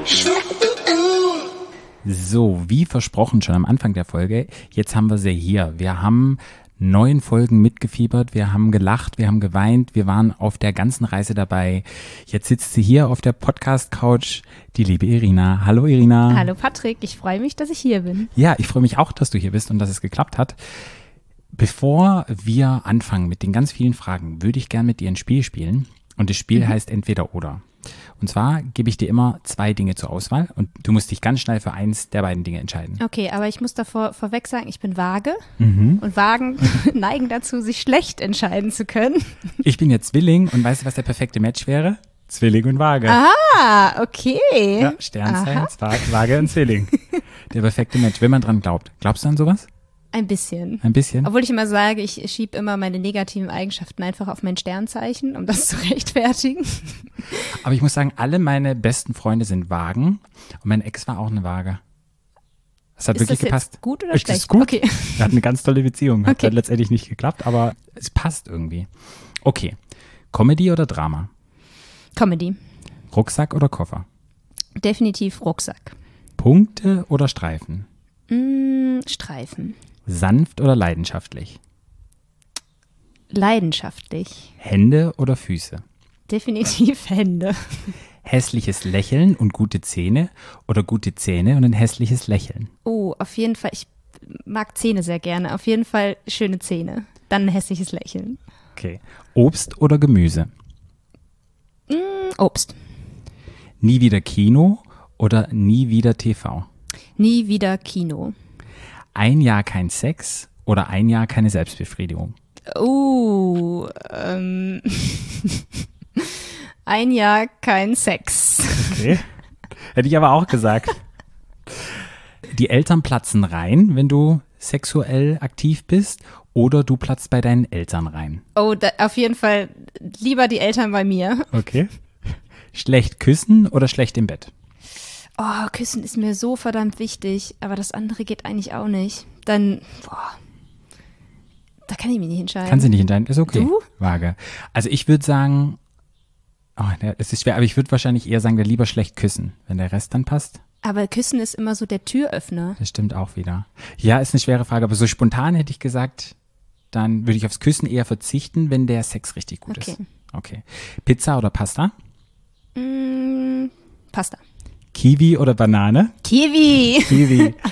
So, wie versprochen schon am Anfang der Folge, jetzt haben wir sie hier. Wir haben neun Folgen mitgefiebert, wir haben gelacht, wir haben geweint, wir waren auf der ganzen Reise dabei. Jetzt sitzt sie hier auf der Podcast-Couch, die liebe Irina. Hallo Irina. Hallo Patrick, ich freue mich, dass ich hier bin. Ja, ich freue mich auch, dass du hier bist und dass es geklappt hat. Bevor wir anfangen mit den ganz vielen Fragen, würde ich gern mit dir ein Spiel spielen. Und das Spiel heißt entweder oder. Und zwar gebe ich dir immer zwei Dinge zur Auswahl und du musst dich ganz schnell für eins der beiden Dinge entscheiden. Okay, aber ich muss davor vorweg sagen, ich bin vage Mhm. und Wagen [laughs] neigen dazu, sich schlecht entscheiden zu können. Ich bin ja Zwilling und weißt du, was der perfekte Match wäre? Zwilling und Waage. Ah, okay. Ja, Sternzeichen, Wa- Waage und Zwilling. Der perfekte Match, wenn man dran glaubt. Glaubst du an sowas? Ein bisschen. Ein bisschen? Obwohl ich immer sage, ich schiebe immer meine negativen Eigenschaften einfach auf mein Sternzeichen, um das zu [laughs] rechtfertigen. Aber ich muss sagen, alle meine besten Freunde sind Wagen und mein Ex war auch eine Waage. Das hat Ist wirklich das jetzt gepasst. gut oder Es schlecht? ist gut. Okay. Wir hatten eine ganz tolle Beziehung. Hat Okay. dann letztendlich nicht geklappt, aber es passt irgendwie. Okay. Comedy oder Drama? Comedy. Rucksack oder Koffer? Definitiv Rucksack. Punkte oder Streifen? Mm, Streifen. Sanft oder leidenschaftlich? Leidenschaftlich. Hände oder Füße? Definitiv [laughs] Hände. Hässliches Lächeln und gute Zähne oder gute Zähne und ein hässliches Lächeln? Oh, auf jeden Fall. Ich mag Zähne sehr gerne. Auf jeden Fall schöne Zähne. Dann ein hässliches Lächeln. Okay. Obst oder Gemüse? Obst. Nie wieder Kino oder nie wieder TV? Nie wieder Kino. Ein Jahr kein Sex oder ein Jahr keine Selbstbefriedigung? Uh, ähm. [laughs] ein Jahr kein Sex. Okay. Hätte ich aber auch gesagt. Die Eltern platzen rein, wenn du sexuell aktiv bist, oder du platzt bei deinen Eltern rein. Oh, da, auf jeden Fall lieber die Eltern bei mir. Okay. Schlecht küssen oder schlecht im Bett? Oh, Küssen ist mir so verdammt wichtig, aber das andere geht eigentlich auch nicht. Dann, boah, da kann ich mich nicht entscheiden. Kannst du nicht entscheiden, ist okay. Du? Vage. Also ich würde sagen, oh, ne, es ist schwer, aber ich würde wahrscheinlich eher sagen, der lieber schlecht küssen, wenn der Rest dann passt. Aber Küssen ist immer so der Türöffner. Das stimmt auch wieder. Ja, ist eine schwere Frage, aber so spontan hätte ich gesagt, dann würde ich aufs Küssen eher verzichten, wenn der Sex richtig gut Okay. ist. Okay. Pizza oder Pasta? Mm, Pasta. Kiwi oder Banane? Kiwi. Kiwi. [laughs]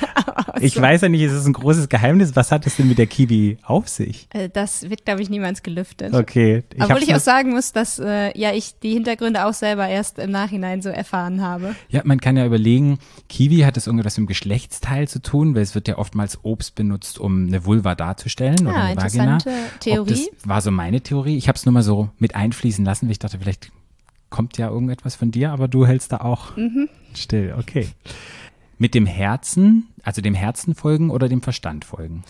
Ich weiß ja nicht, es ist ein großes Geheimnis. Was hat es denn mit der Kiwi auf sich? Äh, Das wird, glaube ich, niemals gelüftet. Okay. Obwohl hab's ich auch sagen muss, dass äh, ja ich die Hintergründe auch selber erst im Nachhinein so erfahren habe. Ja, man kann ja überlegen, Kiwi hat es irgendwas mit dem Geschlechtsteil zu tun, weil es wird ja oftmals Obst benutzt, um eine Vulva darzustellen oder Ja, eine Vagina. Theorie. Ob das war so meine Theorie. Ich habe es nur mal so mit einfließen lassen, weil ich dachte, vielleicht kommt ja irgendetwas von dir, aber du hältst da auch Mhm. still. Okay. Mit dem Herzen, also dem Herzen folgen oder dem Verstand folgen?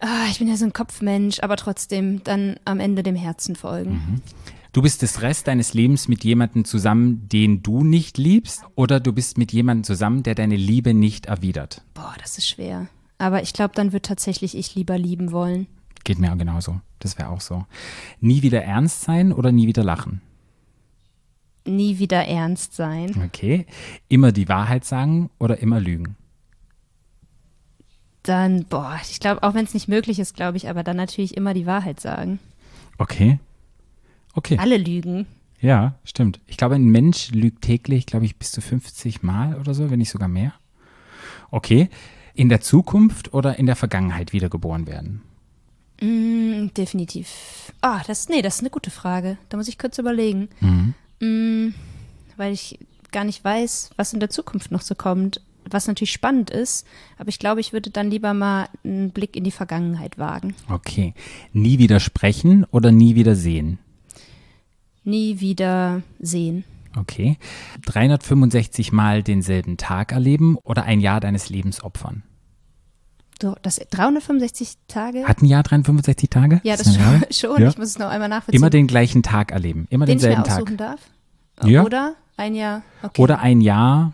Ah, ich bin ja so ein Kopfmensch, aber trotzdem dann am Ende dem Herzen folgen. Du bist das Rest deines Lebens mit jemandem zusammen, den du nicht liebst, oder du bist mit jemandem zusammen, der deine Liebe nicht erwidert. Boah, das ist schwer. Aber ich glaube, dann wird tatsächlich ich lieber lieben wollen. Geht mir auch genauso. Das wäre auch so. Nie wieder ernst sein oder nie wieder lachen. Nie wieder ernst sein. Okay. Immer die Wahrheit sagen oder immer lügen. Dann, boah, ich glaube, auch wenn es nicht möglich ist, glaube ich, aber dann natürlich immer die Wahrheit sagen. Okay. Okay. Alle lügen. Ja, stimmt. Ich glaube, ein Mensch lügt täglich, glaube ich, bis zu 50 Mal oder so, wenn nicht sogar mehr. Okay. In der Zukunft oder in der Vergangenheit wiedergeboren werden? Mm, definitiv. Ah, das, nee, das ist eine gute Frage. Da muss ich kurz überlegen. Mhm. Mm, weil ich gar nicht weiß, was in der Zukunft noch so kommt. Was natürlich spannend ist, aber ich glaube, ich würde dann lieber mal einen Blick in die Vergangenheit wagen. Okay. Nie wieder sprechen oder nie wieder sehen? Nie wieder sehen. Okay. 365 Mal denselben Tag erleben oder ein Jahr deines Lebens opfern? So, das 365 Tage? Hat ein Jahr 365 Tage? ja, das Jahr? schon. [laughs] schon. Ja. Ich muss es noch einmal nachvollziehen. Immer den gleichen Tag erleben. Immer den ich mir denselben Tag. aussuchen darf? Ja. Oder ein Jahr? Okay. Oder ein Jahr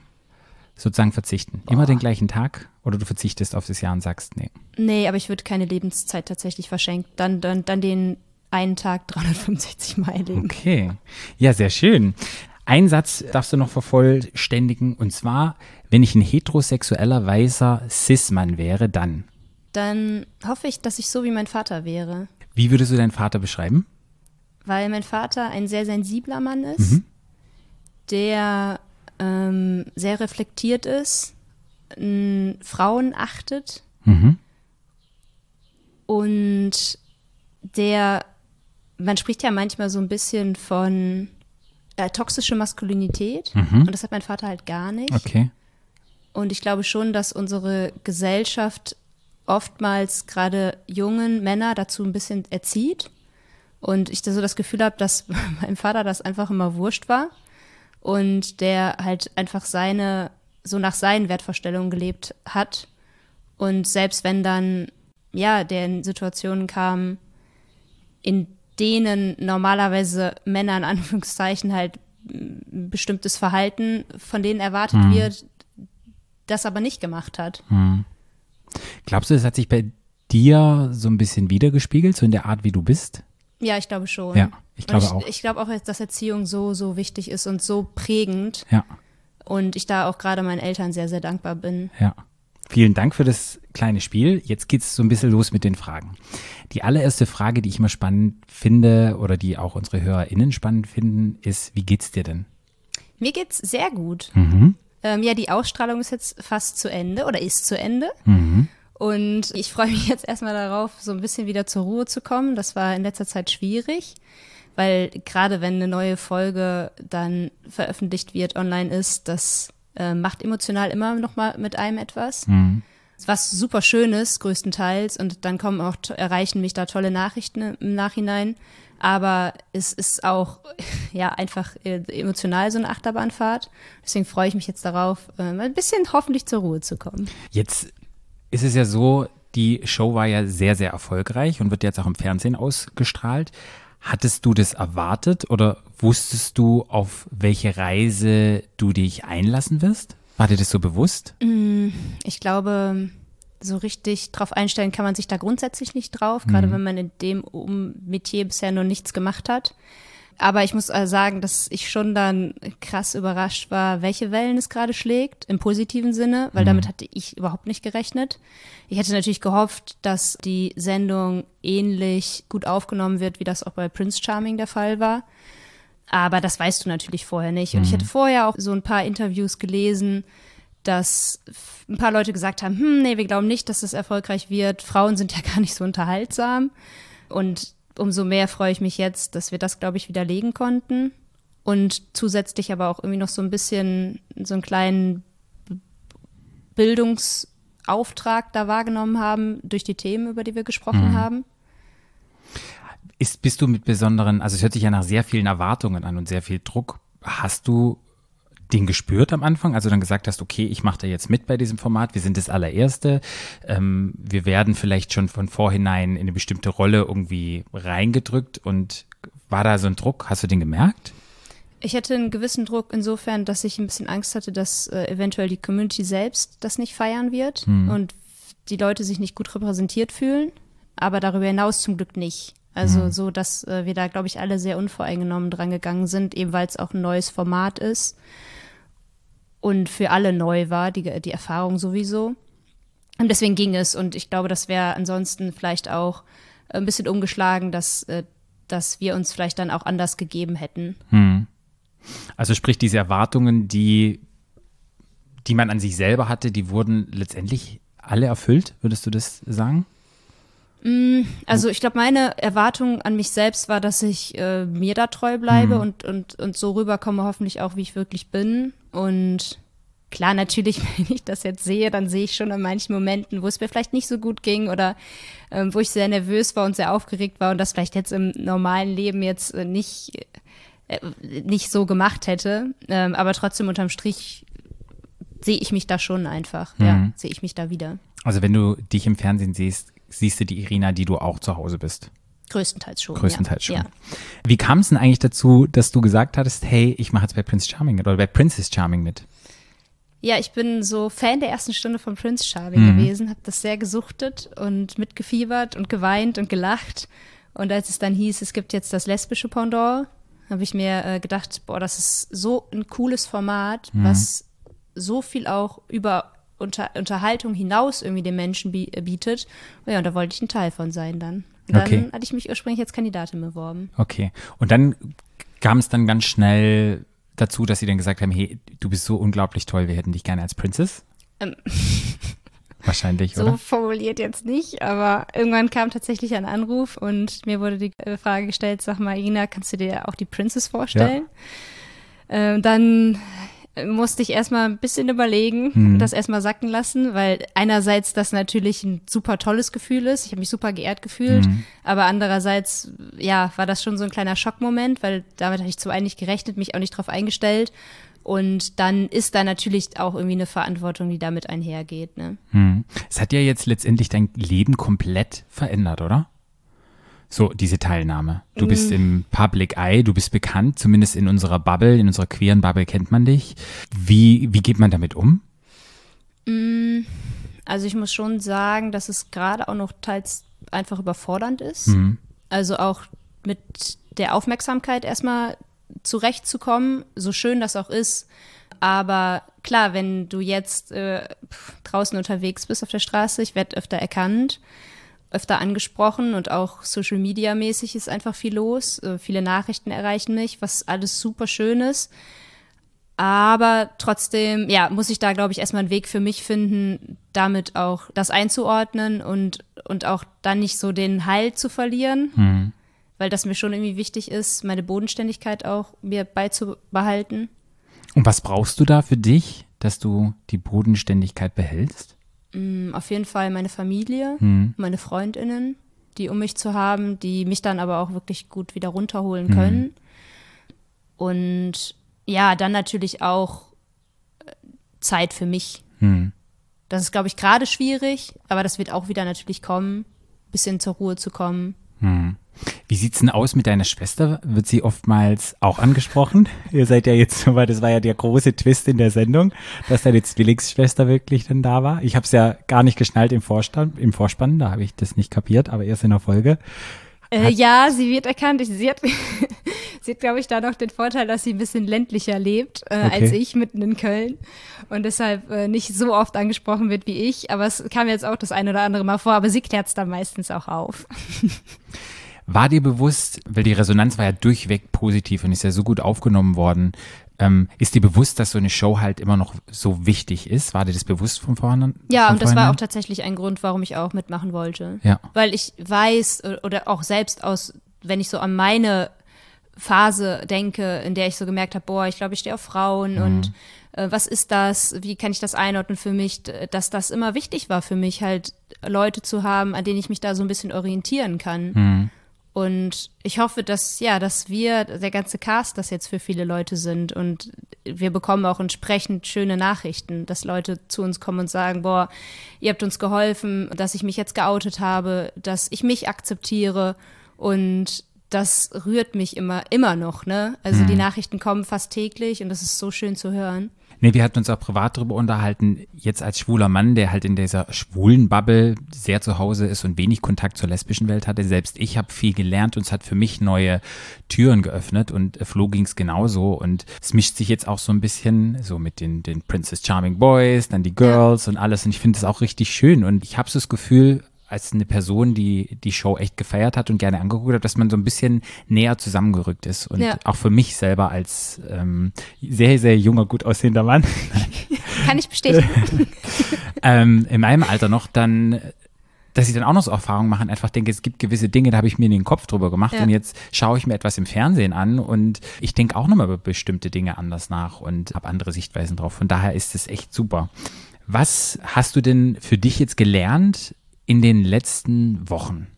sozusagen verzichten. Immer den gleichen Tag oder du verzichtest auf das Jahr und sagst, nee. Nee, aber ich würde keine Lebenszeit tatsächlich verschenken. Dann, dann, dann den einen Tag 365 Mal erleben. Okay. Ja, sehr schön. Ein Satz darfst du noch vervollständigen und zwar, wenn ich ein heterosexueller weißer Cis-Mann wäre, dann. Dann hoffe ich, dass ich so wie mein Vater wäre. Wie würdest du deinen Vater beschreiben? Weil mein Vater ein sehr sensibler Mann ist, der ähm, sehr reflektiert ist, n, Frauen achtet Mhm. und der, man spricht ja manchmal so ein bisschen von äh, toxische Maskulinität und das hat mein Vater halt gar nicht. Okay. Und ich glaube schon, dass unsere Gesellschaft oftmals gerade jungen Männer dazu ein bisschen erzieht. Und ich so das Gefühl habe, dass [laughs] meinem Vater das einfach immer wurscht war. Und der halt einfach seine, so nach seinen Wertvorstellungen gelebt hat. Und selbst wenn dann, ja, der in Situationen kam, in denen normalerweise Männer in Anführungszeichen halt bestimmtes Verhalten von denen erwartet wird, das aber nicht gemacht hat. Glaubst du, das hat sich bei dir so ein bisschen wiedergespiegelt, so in der Art, wie du bist? Ja, ich glaube schon. Ja, ich glaube ich, auch. Ich glaube auch, dass Erziehung so, so wichtig ist und so prägend. Ja, Und ich da auch gerade meinen Eltern sehr, sehr dankbar bin. ja. Vielen Dank für das kleine Spiel. Jetzt geht's so ein bisschen los mit den Fragen. Die allererste Frage, die ich immer spannend finde oder die auch unsere HörerInnen spannend finden, ist, wie geht's dir denn? Mir geht's sehr gut. Mhm. Ähm, ja, die Ausstrahlung ist jetzt fast zu Ende oder ist zu Ende. Mhm. Und ich freue mich jetzt erstmal darauf, so ein bisschen wieder zur Ruhe zu kommen. Das war in letzter Zeit schwierig, weil gerade wenn eine neue Folge dann veröffentlicht wird, online ist, das äh, macht emotional immer noch mal mit einem etwas. Mhm. Was super schön ist, größtenteils. Und dann kommen auch, erreichen mich da tolle Nachrichten im Nachhinein. Aber es ist auch, [laughs] ja, einfach äh, emotional so eine Achterbahnfahrt. Deswegen freue ich mich jetzt darauf, äh, ein bisschen hoffentlich zur Ruhe zu kommen. Jetzt ist es ja so, die Show war ja sehr, sehr erfolgreich und wird jetzt auch im Fernsehen ausgestrahlt. Hattest du das erwartet oder wusstest du, auf welche Reise du dich einlassen wirst? War dir das so bewusst? Ich glaube, so richtig drauf einstellen kann man sich da grundsätzlich nicht drauf, gerade wenn man in dem Metier bisher noch nichts gemacht hat. Aber ich muss also sagen, dass ich schon dann krass überrascht war, welche Wellen es gerade schlägt, im positiven Sinne, weil damit hatte ich überhaupt nicht gerechnet. Ich hätte natürlich gehofft, dass die Sendung ähnlich gut aufgenommen wird, wie das auch bei Prince Charming der Fall war. Aber das weißt du natürlich vorher nicht. Und ich hätte vorher auch so ein paar Interviews gelesen, dass ein paar Leute gesagt haben, hm, nee, wir glauben nicht, dass das erfolgreich wird. Frauen sind ja [laughs] gar nicht so unterhaltsam. Und umso mehr freue ich mich jetzt, dass wir das, glaube ich, widerlegen konnten. Und zusätzlich aber auch irgendwie noch so ein bisschen so einen kleinen Bildungsauftrag da wahrgenommen haben durch die Themen, über die wir gesprochen haben. Ist, bist du mit besonderen, also es hört sich ja nach sehr vielen Erwartungen an und sehr viel Druck. Hast du den gespürt am Anfang, also dann gesagt hast, okay, ich mache da jetzt mit bei diesem Format, wir sind das allererste, ähm, wir werden vielleicht schon von vorhinein in eine bestimmte Rolle irgendwie reingedrückt und war da so ein Druck, hast du den gemerkt? Ich hatte einen gewissen Druck insofern, dass ich ein bisschen Angst hatte, dass äh, eventuell die Community selbst das nicht feiern wird und die Leute sich nicht gut repräsentiert fühlen, aber darüber hinaus zum Glück nicht. Also so, dass äh, wir da, glaube ich, alle sehr unvoreingenommen dran gegangen sind, eben weil es auch ein neues Format ist und für alle neu war, die, die Erfahrung sowieso. Und deswegen ging es und ich glaube, das wäre ansonsten vielleicht auch ein bisschen umgeschlagen, dass, äh, dass wir uns vielleicht dann auch anders gegeben hätten. Also sprich, diese Erwartungen, die, die man an sich selber hatte, die wurden letztendlich alle erfüllt, würdest du das sagen? Also ich glaube, meine Erwartung an mich selbst war, dass ich äh, mir da treu bleibe Mhm. und, und, und so rüberkomme hoffentlich auch, wie ich wirklich bin. Und klar, natürlich, [laughs] wenn ich das jetzt sehe, dann sehe ich schon in manchen Momenten, wo es mir vielleicht nicht so gut ging oder ähm, wo ich sehr nervös war und sehr aufgeregt war und das vielleicht jetzt im normalen Leben jetzt äh, nicht, äh, nicht so gemacht hätte. Ähm, aber trotzdem unterm Strich sehe ich mich da schon einfach. Ja, Mhm. sehe ich mich da wieder. Also wenn du dich im Fernsehen siehst, siehst du die Irina, die du auch zu Hause bist. Größtenteils schon. Größtenteils ja. schon. Ja. Wie kam es denn eigentlich dazu, dass du gesagt hattest, hey, ich mache jetzt bei Prince Charming mit oder bei Princess Charming mit? Ja, ich bin so Fan der ersten Stunde von Prince Charming Mhm. gewesen, habe das sehr gesuchtet und mitgefiebert und geweint und gelacht. Und als es dann hieß, es gibt jetzt das lesbische Pendant, habe ich mir äh, gedacht, boah, das ist so ein cooles Format, Mhm. was so viel auch über unter, Unterhaltung hinaus irgendwie den Menschen äh, bietet. Ja, und da wollte ich ein Teil von sein dann. Und dann Okay. hatte ich mich ursprünglich als Kandidatin beworben. Okay. Und dann kam es dann ganz schnell dazu, dass sie dann gesagt haben, hey, du bist so unglaublich toll, wir hätten dich gerne als Princess. Ähm. [laughs] Wahrscheinlich, So oder? formuliert jetzt nicht, aber irgendwann kam tatsächlich ein Anruf und mir wurde die äh, Frage gestellt, sag mal, Ina, kannst du dir auch die Princess vorstellen? Ähm, dann musste ich erstmal ein bisschen überlegen, Mhm. das erstmal sacken lassen, weil einerseits das natürlich ein super tolles Gefühl ist, ich habe mich super geehrt gefühlt, Mhm. aber andererseits, ja, war das schon so ein kleiner Schockmoment, weil damit hatte ich zum einen nicht gerechnet, mich auch nicht drauf eingestellt und dann ist da natürlich auch irgendwie eine Verantwortung, die damit einhergeht, ne? Hm. Es hat ja jetzt letztendlich dein Leben komplett verändert, oder? So, diese Teilnahme. Du Mm. bist im Public Eye, du bist bekannt, zumindest in unserer Bubble, in unserer queeren Bubble kennt man dich. Wie, wie geht man damit um? Also ich muss schon sagen, dass es gerade auch noch teils einfach überfordernd ist. Mhm. Also auch mit der Aufmerksamkeit erstmal zurechtzukommen, so schön das auch ist. Aber klar, wenn du jetzt äh, draußen unterwegs bist auf der Straße, ich werde öfter erkannt, öfter angesprochen und auch Social Media mäßig ist einfach viel los. Äh, viele Nachrichten erreichen mich, was alles super schön ist. Aber trotzdem, ja, muss ich da, glaube ich, erstmal einen Weg für mich finden, damit auch das einzuordnen und, und auch dann nicht so den Halt zu verlieren, weil das mir schon irgendwie wichtig ist, meine Bodenständigkeit auch mir beizubehalten. Und was brauchst du da für dich, dass du die Bodenständigkeit behältst? Mm, Auf jeden Fall meine Familie, Hm. meine Freundinnen, die um mich zu haben, die mich dann aber auch wirklich gut wieder runterholen können. Und ja, dann natürlich auch äh, Zeit für mich. Hm. Das ist, glaube ich, gerade schwierig, aber das wird auch wieder natürlich kommen, bisschen zur Ruhe zu kommen. Wie sieht's denn aus mit deiner Schwester? Wird sie oftmals auch angesprochen? [laughs] Ihr seid ja jetzt so weit, das war ja der große Twist in der Sendung, dass deine Zwillingsschwester wirklich dann da war. Ich habe es ja gar nicht geschnallt im Vorstand, im Vorspann, da habe ich das nicht kapiert, aber erst in der Folge. Äh, ja, sie wird erkannt. Sie hat, [laughs] sie hat glaube ich, da noch den Vorteil, dass sie ein bisschen ländlicher lebt äh, Okay. als ich mitten in Köln und deshalb äh, nicht so oft angesprochen wird wie ich. Aber es kam jetzt auch das eine oder andere Mal vor, aber sie klärt es dann meistens auch auf. [laughs] War dir bewusst, weil die Resonanz war ja durchweg positiv und ist ja so gut aufgenommen worden, ähm, ist dir bewusst, dass so eine Show halt immer noch so wichtig ist? War dir das bewusst von vorne? Ja, und das war auch tatsächlich ein Grund, warum ich auch mitmachen wollte. Ja. Weil ich weiß äh, oder auch selbst aus, wenn ich so an meine Phase denke, in der ich so gemerkt habe, boah, ich glaube, ich stehe auf Frauen und äh, was ist das? Wie kann ich das einordnen für mich? Dass das immer wichtig war für mich, halt Leute zu haben, an denen ich mich da so ein bisschen orientieren kann. Und ich hoffe, dass, ja, dass wir, der ganze Cast, das jetzt für viele Leute sind und wir bekommen auch entsprechend schöne Nachrichten, dass Leute zu uns kommen und sagen, boah, ihr habt uns geholfen, dass ich mich jetzt geoutet habe, dass ich mich akzeptiere und das rührt mich immer, immer noch, ne? Also die Nachrichten kommen fast täglich und das ist so schön zu hören. Nee, wir hatten uns auch privat darüber unterhalten, jetzt als schwuler Mann, der halt in dieser schwulen Bubble sehr zu Hause ist und wenig Kontakt zur lesbischen Welt hatte. Selbst ich habe viel gelernt und es hat für mich neue Türen geöffnet und Flo ging es genauso. Und es mischt sich jetzt auch so ein bisschen so mit den, den Princess Charming Boys, dann die Girls und alles. Und ich finde das auch richtig schön. Und ich habe so das Gefühl, als eine Person, die die Show echt gefeiert hat und gerne angeguckt hat, dass man so ein bisschen näher zusammengerückt ist. Und Ja. auch für mich selber als ähm, sehr, sehr junger, gut aussehender Mann, [laughs] Kann ich bestätigen. [laughs] ähm, in meinem Alter noch, dann, dass ich dann auch noch so Erfahrungen mache und einfach denke, es gibt gewisse Dinge, da habe ich mir in den Kopf drüber gemacht Ja. und jetzt schaue ich mir etwas im Fernsehen an und ich denke auch nochmal über bestimmte Dinge anders nach und habe andere Sichtweisen drauf. Von daher ist es echt super. Was hast du denn für dich jetzt gelernt in den letzten Wochen?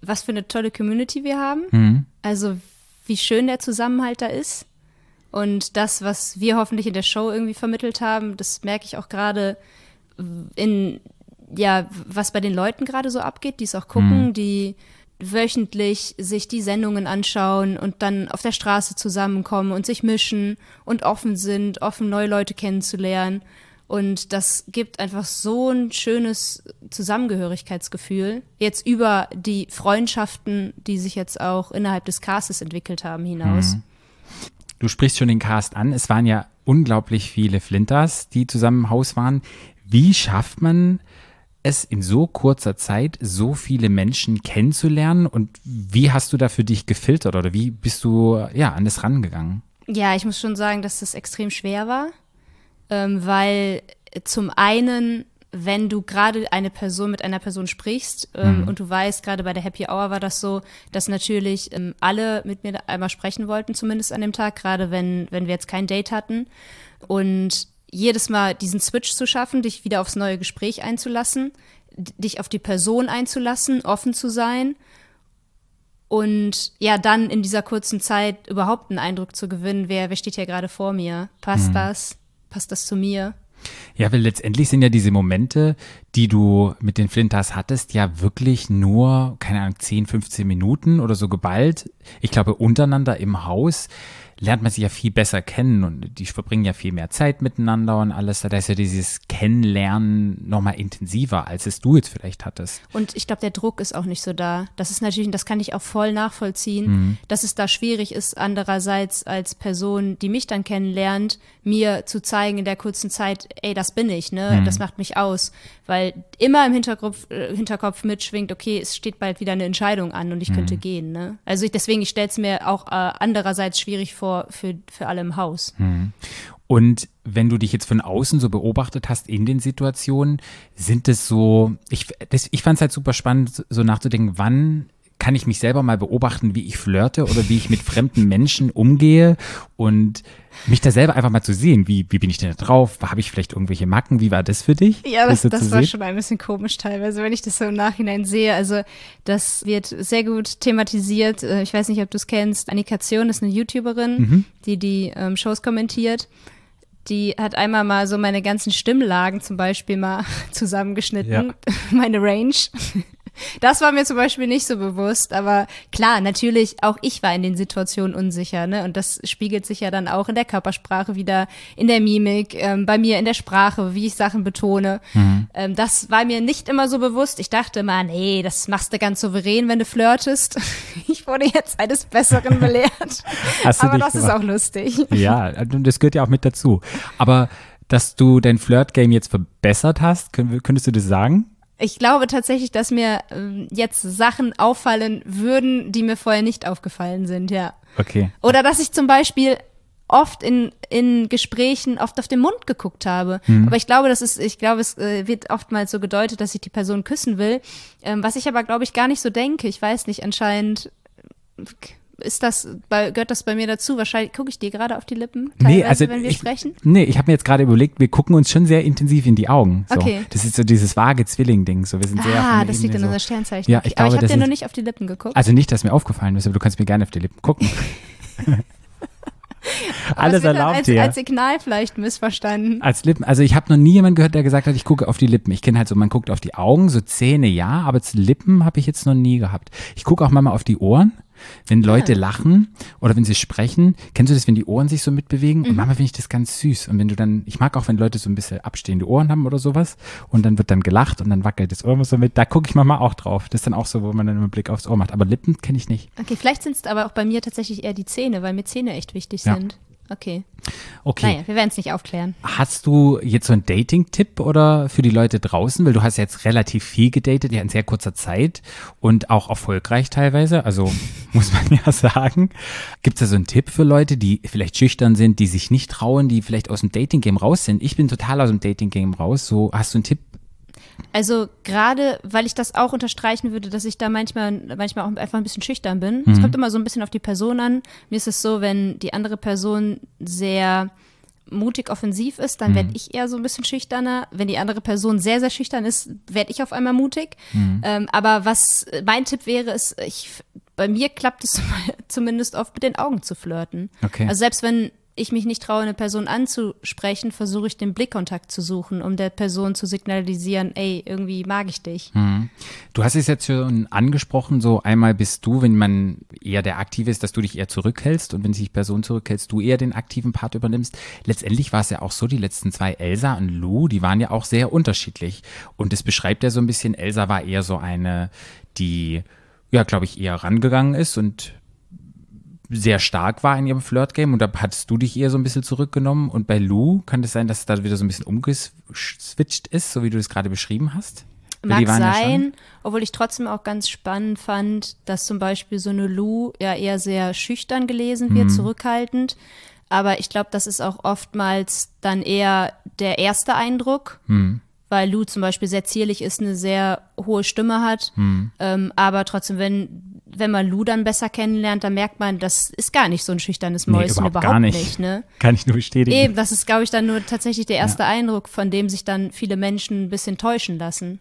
Was für eine tolle Community wir haben. Mhm. Also wie schön der Zusammenhalt da ist. Und das, was wir hoffentlich in der Show irgendwie vermittelt haben, das merke ich auch gerade in, ja, was bei den Leuten gerade so abgeht, die es auch gucken, die wöchentlich sich die Sendungen anschauen und dann auf der Straße zusammenkommen und sich mischen und offen sind, offen neue Leute kennenzulernen. Und das gibt einfach so ein schönes Zusammengehörigkeitsgefühl. Jetzt über die Freundschaften, die sich jetzt auch innerhalb des Castes entwickelt haben, hinaus. Du sprichst schon den Cast an. Es waren ja unglaublich viele Flinters, die zusammen im Haus waren. Wie schafft man es in so kurzer Zeit, so viele Menschen kennenzulernen? Und wie hast du da für dich gefiltert oder wie bist du ja an das rangegangen? Ja, ich muss schon sagen, dass das extrem schwer war, ähm, weil zum einen, wenn du gerade eine Person mit einer Person sprichst ähm, und du weißt, gerade bei der Happy Hour war das so, dass natürlich ähm, alle mit mir einmal sprechen wollten, zumindest an dem Tag, gerade wenn, wenn wir jetzt kein Date hatten. Und jedes Mal diesen Switch zu schaffen, dich wieder aufs neue Gespräch einzulassen, dich auf die Person einzulassen, offen zu sein und ja, dann in dieser kurzen Zeit überhaupt einen Eindruck zu gewinnen, wer, wer steht hier gerade vor mir? Passt das? Passt das zu mir? Ja, weil letztendlich sind ja diese Momente, die du mit den Flinters hattest, ja wirklich nur, keine Ahnung, 10, 15 Minuten oder so geballt. Ich glaube, untereinander im Haus lernt man sich ja viel besser kennen und die verbringen ja viel mehr Zeit miteinander und alles. Da ist ja dieses Kennenlernen nochmal intensiver, als es du jetzt vielleicht hattest. Und ich glaube, der Druck ist auch nicht so da. Das ist natürlich, und das kann ich auch voll nachvollziehen, dass es da schwierig ist, andererseits als Person, die mich dann kennenlernt, mir zu zeigen in der kurzen Zeit, ey, das bin ich, ne? Das macht mich aus. Weil immer im Hinterkopf, äh, Hinterkopf mitschwingt, okay, es steht bald wieder eine Entscheidung an und ich könnte gehen, ne? Also ich, deswegen, ich stelle es mir auch äh, andererseits schwierig vor für, für alle im Haus. Und wenn du dich jetzt von außen so beobachtet hast in den Situationen, sind es so, ich, das, ich fand es halt super spannend, so nachzudenken, wann kann ich mich selber mal beobachten, wie ich flirte oder wie ich mit fremden Menschen umgehe und mich da selber einfach mal zu sehen, wie, wie bin ich denn da drauf, habe ich vielleicht irgendwelche Macken, wie war das für dich? Ja, das, zu das war sehen? schon ein bisschen komisch teilweise, wenn ich das so im Nachhinein sehe. Also das wird sehr gut thematisiert. Äh, Ich weiß nicht, ob du es kennst. Annika Zion ist eine YouTuberin, Mhm. die die ähm, Shows kommentiert. Die hat einmal mal so meine ganzen Stimmlagen zum Beispiel mal [laughs] zusammengeschnitten, Ja. [laughs] meine Range. Das war mir zum Beispiel nicht so bewusst, aber klar, natürlich, auch ich war in den Situationen unsicher, ne? Und das spiegelt sich ja dann auch in der Körpersprache wieder, in der Mimik, ähm, bei mir in der Sprache, wie ich Sachen betone. Ähm, das war mir nicht immer so bewusst. Ich dachte mal, nee, das machst du ganz souverän, wenn du flirtest. [laughs] Ich wurde jetzt eines Besseren belehrt. [laughs] Aber das ist gemacht? auch lustig. Ja, und das gehört ja auch mit dazu. Aber dass du dein Flirt-Game jetzt verbessert hast, könntest du das sagen? Ich glaube tatsächlich, dass mir ähm, jetzt Sachen auffallen würden, die mir vorher nicht aufgefallen sind, ja. Okay. Oder dass ich zum Beispiel oft in, in Gesprächen oft auf den Mund geguckt habe. Aber ich glaube, das ist, ich glaube, es äh, wird oftmals so gedeutet, dass ich die Person küssen will. Ähm, was ich aber, glaube ich, gar nicht so denke. Ich weiß nicht, anscheinend äh, ist das, bei, gehört das bei mir dazu? Wahrscheinlich gucke ich dir gerade auf die Lippen, teilweise, wenn wir ich, sprechen. Nee, ich habe mir jetzt gerade überlegt, wir gucken uns schon sehr intensiv in die Augen. So. Okay. Das ist so dieses vage Zwilling-Ding. So, wir sind sehr Ah, das liegt in so. unser Sternzeichen. Ja, ich aber glaube, ich habe dir noch nicht auf die Lippen geguckt. Also nicht, dass mir aufgefallen ist, aber du kannst mir gerne auf die Lippen gucken. [laughs] Aber Alles erlaubt als, hier. als Signal vielleicht missverstanden. Als Lippen, also ich habe noch nie jemanden gehört, der gesagt hat, ich gucke auf die Lippen. Ich kenne halt so, man guckt auf die Augen, so Zähne ja, aber Lippen habe ich jetzt noch nie gehabt. Ich gucke auch manchmal auf die Ohren, wenn Leute lachen oder wenn sie sprechen. Kennst du das, wenn die Ohren sich so mitbewegen? Und manchmal finde ich das ganz süß. Und wenn du dann, ich mag auch, wenn Leute so ein bisschen abstehende Ohren haben oder sowas und dann wird dann gelacht und dann wackelt das Ohr immer so mit. Da gucke ich manchmal auch drauf. Das ist dann auch so, wo man dann einen Blick aufs Ohr macht. Aber Lippen kenne ich nicht. Okay, vielleicht sind es aber auch bei mir tatsächlich eher die Zähne, weil mir Zähne echt wichtig Ja. sind. Okay. Okay. Naja, wir werden es nicht aufklären. Hast du jetzt so einen Dating-Tipp oder für die Leute draußen? Weil du hast jetzt relativ viel gedatet, ja in sehr kurzer Zeit und auch erfolgreich teilweise, also [laughs] muss man ja sagen. Gibt es da so einen Tipp für Leute, die vielleicht schüchtern sind, die sich nicht trauen, die vielleicht aus dem Dating-Game raus sind? Ich bin total aus dem Dating-Game raus. So, hast du einen Tipp? Also gerade, weil ich das auch unterstreichen würde, dass ich da manchmal, manchmal auch einfach ein bisschen schüchtern bin. Es kommt immer so ein bisschen auf die Person an. Mir ist es so, wenn die andere Person sehr mutig offensiv ist, dann werde ich eher so ein bisschen schüchterner. Wenn die andere Person sehr, sehr schüchtern ist, werde ich auf einmal mutig. Ähm, aber was mein Tipp wäre, ist, ich, bei mir klappt es [laughs] zumindest oft mit den Augen zu flirten. Okay. Also selbst wenn ich mich nicht traue, eine Person anzusprechen, versuche ich den Blickkontakt zu suchen, um der Person zu signalisieren, ey, irgendwie mag ich dich. Du hast es jetzt schon angesprochen, so einmal bist du, wenn man eher der Aktive ist, dass du dich eher zurückhältst und wenn sich Person zurückhältst, du eher den aktiven Part übernimmst. Letztendlich war es ja auch so, die letzten zwei, Elsa und Lou, die waren ja auch sehr unterschiedlich. Und das beschreibt ja so ein bisschen, Elsa war eher so eine, die, ja, glaube ich, eher rangegangen ist und sehr stark war in ihrem Flirt-Game und da hattest du dich eher so ein bisschen zurückgenommen. Und bei Lou kann es sein, dass es da wieder so ein bisschen umgeswitcht ist, so wie du das gerade beschrieben hast? Mag waren ja sein, obwohl ich trotzdem auch ganz spannend fand, dass zum Beispiel so eine Lou ja eher sehr schüchtern gelesen Mhm. wird, zurückhaltend. Aber ich glaube, das ist auch oftmals dann eher der erste Eindruck, Mhm. Weil Lou zum Beispiel sehr zierlich ist, eine sehr hohe Stimme hat. Mhm. Ähm, aber trotzdem, wenn, wenn man Lou dann besser kennenlernt, dann merkt man, das ist gar nicht so ein schüchternes Nee, Mäuschen, überhaupt überhaupt, gar nicht. nicht. ne? Kann ich nur bestätigen. Eben, das ist, glaube ich, dann nur tatsächlich der erste Eindruck, von dem sich dann viele Menschen ein bisschen täuschen lassen.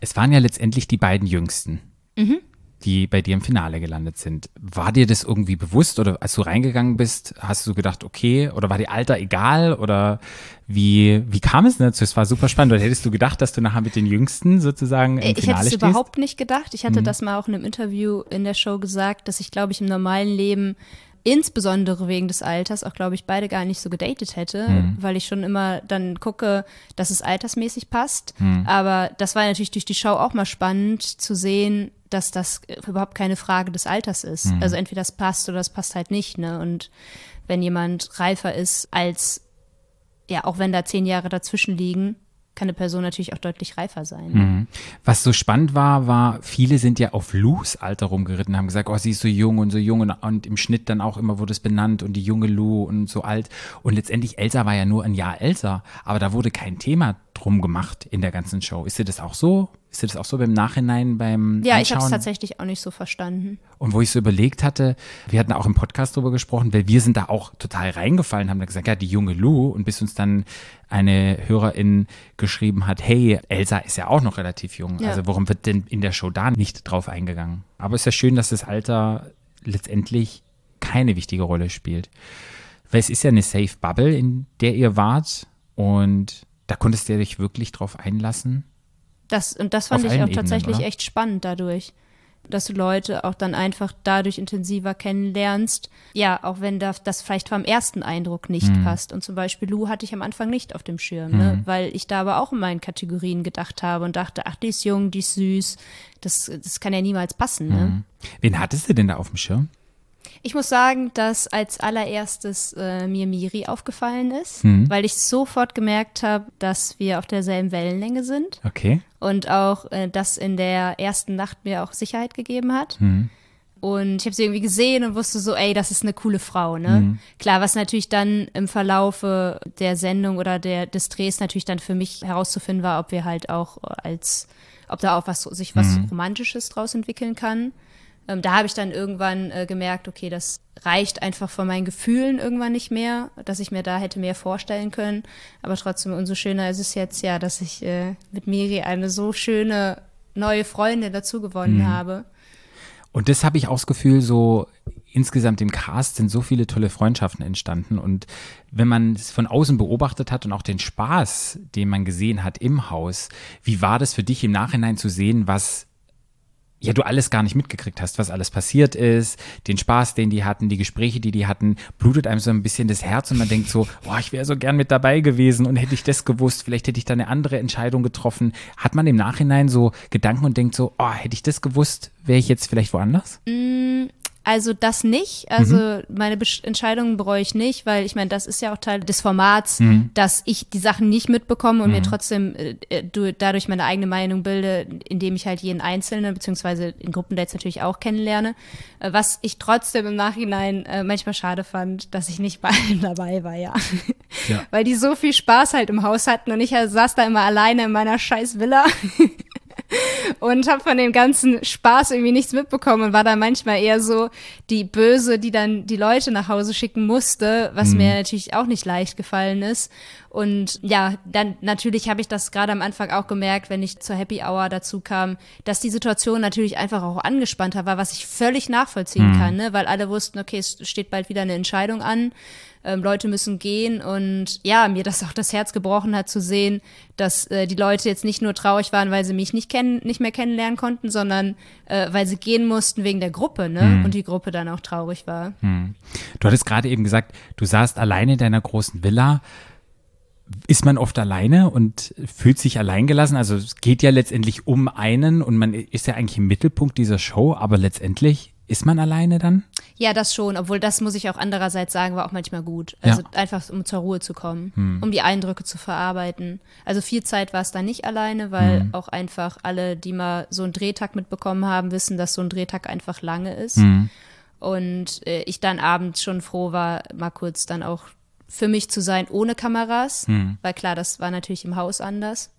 Es waren ja letztendlich die beiden Jüngsten, Mhm. Die bei dir im Finale gelandet sind. War dir das irgendwie bewusst oder als du reingegangen bist, hast du gedacht, okay, oder war dir Alter egal oder wie, wie kam es dazu? Es war super spannend. Oder hättest du gedacht, dass du nachher mit den Jüngsten sozusagen im Äh, Ich hätte Finale es stehst? überhaupt nicht gedacht. Ich hatte das mal auch in einem Interview in der Show gesagt, dass ich, glaube ich, im normalen Leben insbesondere wegen des Alters auch, glaube ich, beide gar nicht so gedatet hätte, weil ich schon immer dann gucke, dass es altersmäßig passt. Aber das war natürlich durch die Show auch mal spannend zu sehen, dass das überhaupt keine Frage des Alters ist. Also entweder das passt oder das passt halt nicht. Ne? Und wenn jemand reifer ist als, ja, auch wenn da zehn Jahre dazwischen liegen, kann eine Person natürlich auch deutlich reifer sein. Mhm. Was so spannend war, war, viele sind ja auf Lus Alter rumgeritten, haben gesagt, oh, sie ist so jung und so jung und, und im Schnitt dann auch immer wurde es benannt und die junge Lu und so alt. Und letztendlich, Elsa war ja nur ein Jahr älter, aber da wurde kein Thema drum gemacht in der ganzen Show. Ist dir das auch so? Ist dir das auch so beim Nachhinein beim Ja, ich habe es Anschauen? tatsächlich auch nicht so verstanden. Und wo ich so überlegt hatte, wir hatten auch im Podcast drüber gesprochen, weil wir sind da auch total reingefallen, haben da gesagt, ja, die junge Lou und bis uns dann eine Hörerin geschrieben hat, hey, Elsa ist ja auch noch relativ jung. Ja. Also warum wird denn in der Show da nicht drauf eingegangen? Aber es ist ja schön, dass das Alter letztendlich keine wichtige Rolle spielt. Weil es ist ja eine Safe Bubble, in der ihr wart und da konntest du dich wirklich drauf einlassen. Das, und das fand Auf ich auch Ebenen, tatsächlich oder? echt spannend dadurch. Dass du Leute auch dann einfach dadurch intensiver kennenlernst. Ja, auch wenn da, das vielleicht vom ersten Eindruck nicht Mhm. passt. Und zum Beispiel Lou hatte ich am Anfang nicht auf dem Schirm, ne? weil ich da aber auch in meinen Kategorien gedacht habe und dachte, ach, die ist jung, die ist süß. Das, das kann ja niemals passen. Ne? Mhm. Wen hattest du denn da auf dem Schirm? Ich muss sagen, dass als allererstes äh, mir Miri aufgefallen ist, Mhm. weil ich sofort gemerkt habe, dass wir auf derselben Wellenlänge sind Okay. und auch äh, das in der ersten Nacht mir auch Sicherheit gegeben hat. Mhm. Und ich habe sie irgendwie gesehen und wusste so, ey, das ist eine coole Frau, ne? Mhm. Klar, was natürlich dann im Verlaufe der Sendung oder der, des Drehs natürlich dann für mich herauszufinden war, ob wir halt auch als, ob da auch was, sich was Mhm. Romantisches draus entwickeln kann. Ähm, da habe ich dann irgendwann äh, gemerkt, okay, das reicht einfach von meinen Gefühlen irgendwann nicht mehr, dass ich mir da hätte mehr vorstellen können. Aber trotzdem, umso schöner ist es jetzt ja, dass ich äh, mit Miri eine so schöne neue Freundin dazu gewonnen habe. Und das habe ich auch das Gefühl, so insgesamt im Cast sind so viele tolle Freundschaften entstanden. Und wenn man es von außen beobachtet hat und auch den Spaß, den man gesehen hat im Haus, wie war das für dich im Nachhinein zu sehen, was ja du alles gar nicht mitgekriegt hast, was alles passiert ist, den Spaß, den die hatten, die Gespräche, die die hatten, blutet einem so ein bisschen das Herz und man denkt so, boah, ich wäre so gern mit dabei gewesen und hätte ich das gewusst, vielleicht hätte ich da eine andere Entscheidung getroffen. Hat man im Nachhinein so Gedanken und denkt so, oh, hätte ich das gewusst, wäre ich jetzt vielleicht woanders? Also das nicht. Also mhm. meine Besch Entscheidungen bereue ich nicht, weil ich meine, das ist ja auch Teil des Formats, mhm. dass ich die Sachen nicht mitbekomme und mhm. mir trotzdem äh, äh dadurch meine eigene Meinung bilde, indem ich halt jeden Einzelnen, beziehungsweise in Gruppendates natürlich auch kennenlerne. Äh, was ich trotzdem im Nachhinein äh, manchmal schade fand, dass ich nicht bei allen dabei war, ja. ja. [laughs] Weil die so viel Spaß halt im Haus hatten und ich äh, saß da immer alleine in meiner scheiß Villa. [laughs] und habe von dem ganzen Spaß irgendwie nichts mitbekommen und war da manchmal eher so die Böse, die dann die Leute nach Hause schicken musste, was mhm. mir natürlich auch nicht leicht gefallen ist. Und ja, dann natürlich habe ich das gerade am Anfang auch gemerkt, wenn ich zur Happy Hour dazu kam, dass die Situation natürlich einfach auch angespannter war, was ich völlig nachvollziehen mhm. kann, ne? weil alle wussten, okay, es steht bald wieder eine Entscheidung an ähm, Leute müssen gehen und ja, mir das auch das Herz gebrochen hat zu sehen, dass äh, die Leute jetzt nicht nur traurig waren, weil sie mich nicht kennen, nicht mehr kennenlernen konnten, sondern äh, weil sie gehen mussten wegen der Gruppe, ne? Hm. Und die Gruppe dann auch traurig war. Hm. Du hattest gerade eben gesagt, du saßt alleine in deiner großen Villa ist man oft alleine und fühlt sich alleingelassen. Also es geht ja letztendlich um einen und man ist ja eigentlich im Mittelpunkt dieser Show, aber letztendlich ist man alleine dann? Ja, das schon, obwohl das muss ich auch andererseits sagen, war auch manchmal gut. Also ja. einfach, um zur Ruhe zu kommen, hm. um die Eindrücke zu verarbeiten. Also viel Zeit war es da nicht alleine, weil hm. auch einfach alle, die mal so einen Drehtag mitbekommen haben, wissen, dass so ein Drehtag einfach lange ist. Hm. Und äh, ich dann abends schon froh war, mal kurz dann auch für mich zu sein ohne Kameras, hm. weil klar, das war natürlich im Haus anders.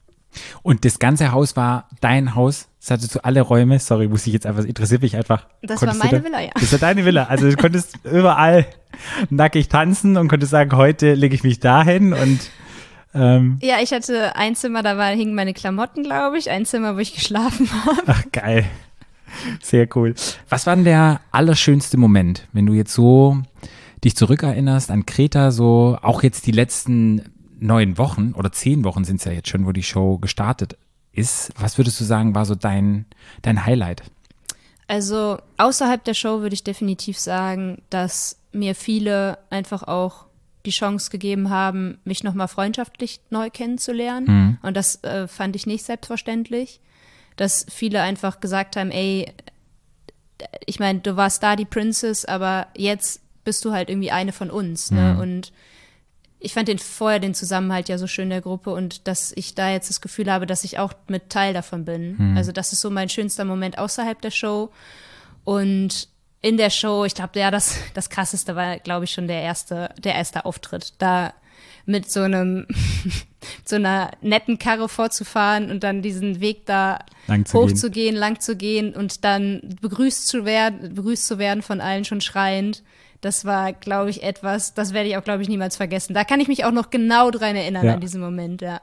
Und das ganze Haus war dein Haus? Es hatte so alle Räume? Sorry, muss ich jetzt einfach, interessiert mich einfach. Das konntest war meine Villa, ja. Das war deine Villa. Also du [laughs] konntest überall nackig tanzen und konntest sagen, heute lege ich mich dahin und ähm, ja, ich hatte ein Zimmer, da war, hingen meine Klamotten, glaube ich. Ein Zimmer, wo ich geschlafen [laughs] habe. Ach, geil. Sehr cool. Was war denn der allerschönste Moment, wenn du jetzt so dich zurückerinnerst an Kreta, so auch jetzt die letzten neun Wochen oder zehn Wochen sind es ja jetzt schon, wo die Show gestartet ist. Was würdest du sagen, war so dein, dein Highlight? Also außerhalb der Show würde ich definitiv sagen, dass mir viele einfach auch die Chance gegeben haben, mich nochmal freundschaftlich neu kennenzulernen. Mhm. Und das äh, fand ich nicht selbstverständlich. Dass viele einfach gesagt haben, ey, ich meine, du warst da die Princess, aber jetzt bist du halt irgendwie eine von uns. Ne? Mhm. Und ich fand den vorher den Zusammenhalt ja so schön der Gruppe und dass ich da jetzt das Gefühl habe, dass ich auch mit Teil davon bin. Hm. Also das ist so mein schönster Moment außerhalb der Show. Und in der Show, ich glaube, ja, das, das krasseste war, glaube ich, schon der erste, der erste Auftritt. Da mit so einem, [laughs] so einer netten Karre vorzufahren und dann diesen Weg da lang hochzugehen, lang zu gehen und dann begrüßt zu werden, begrüßt zu werden von allen schon schreiend. Das war, glaube ich, etwas, das werde ich auch, glaube ich, niemals vergessen. Da kann ich mich auch noch genau dran erinnern ja. an diesen Moment, ja.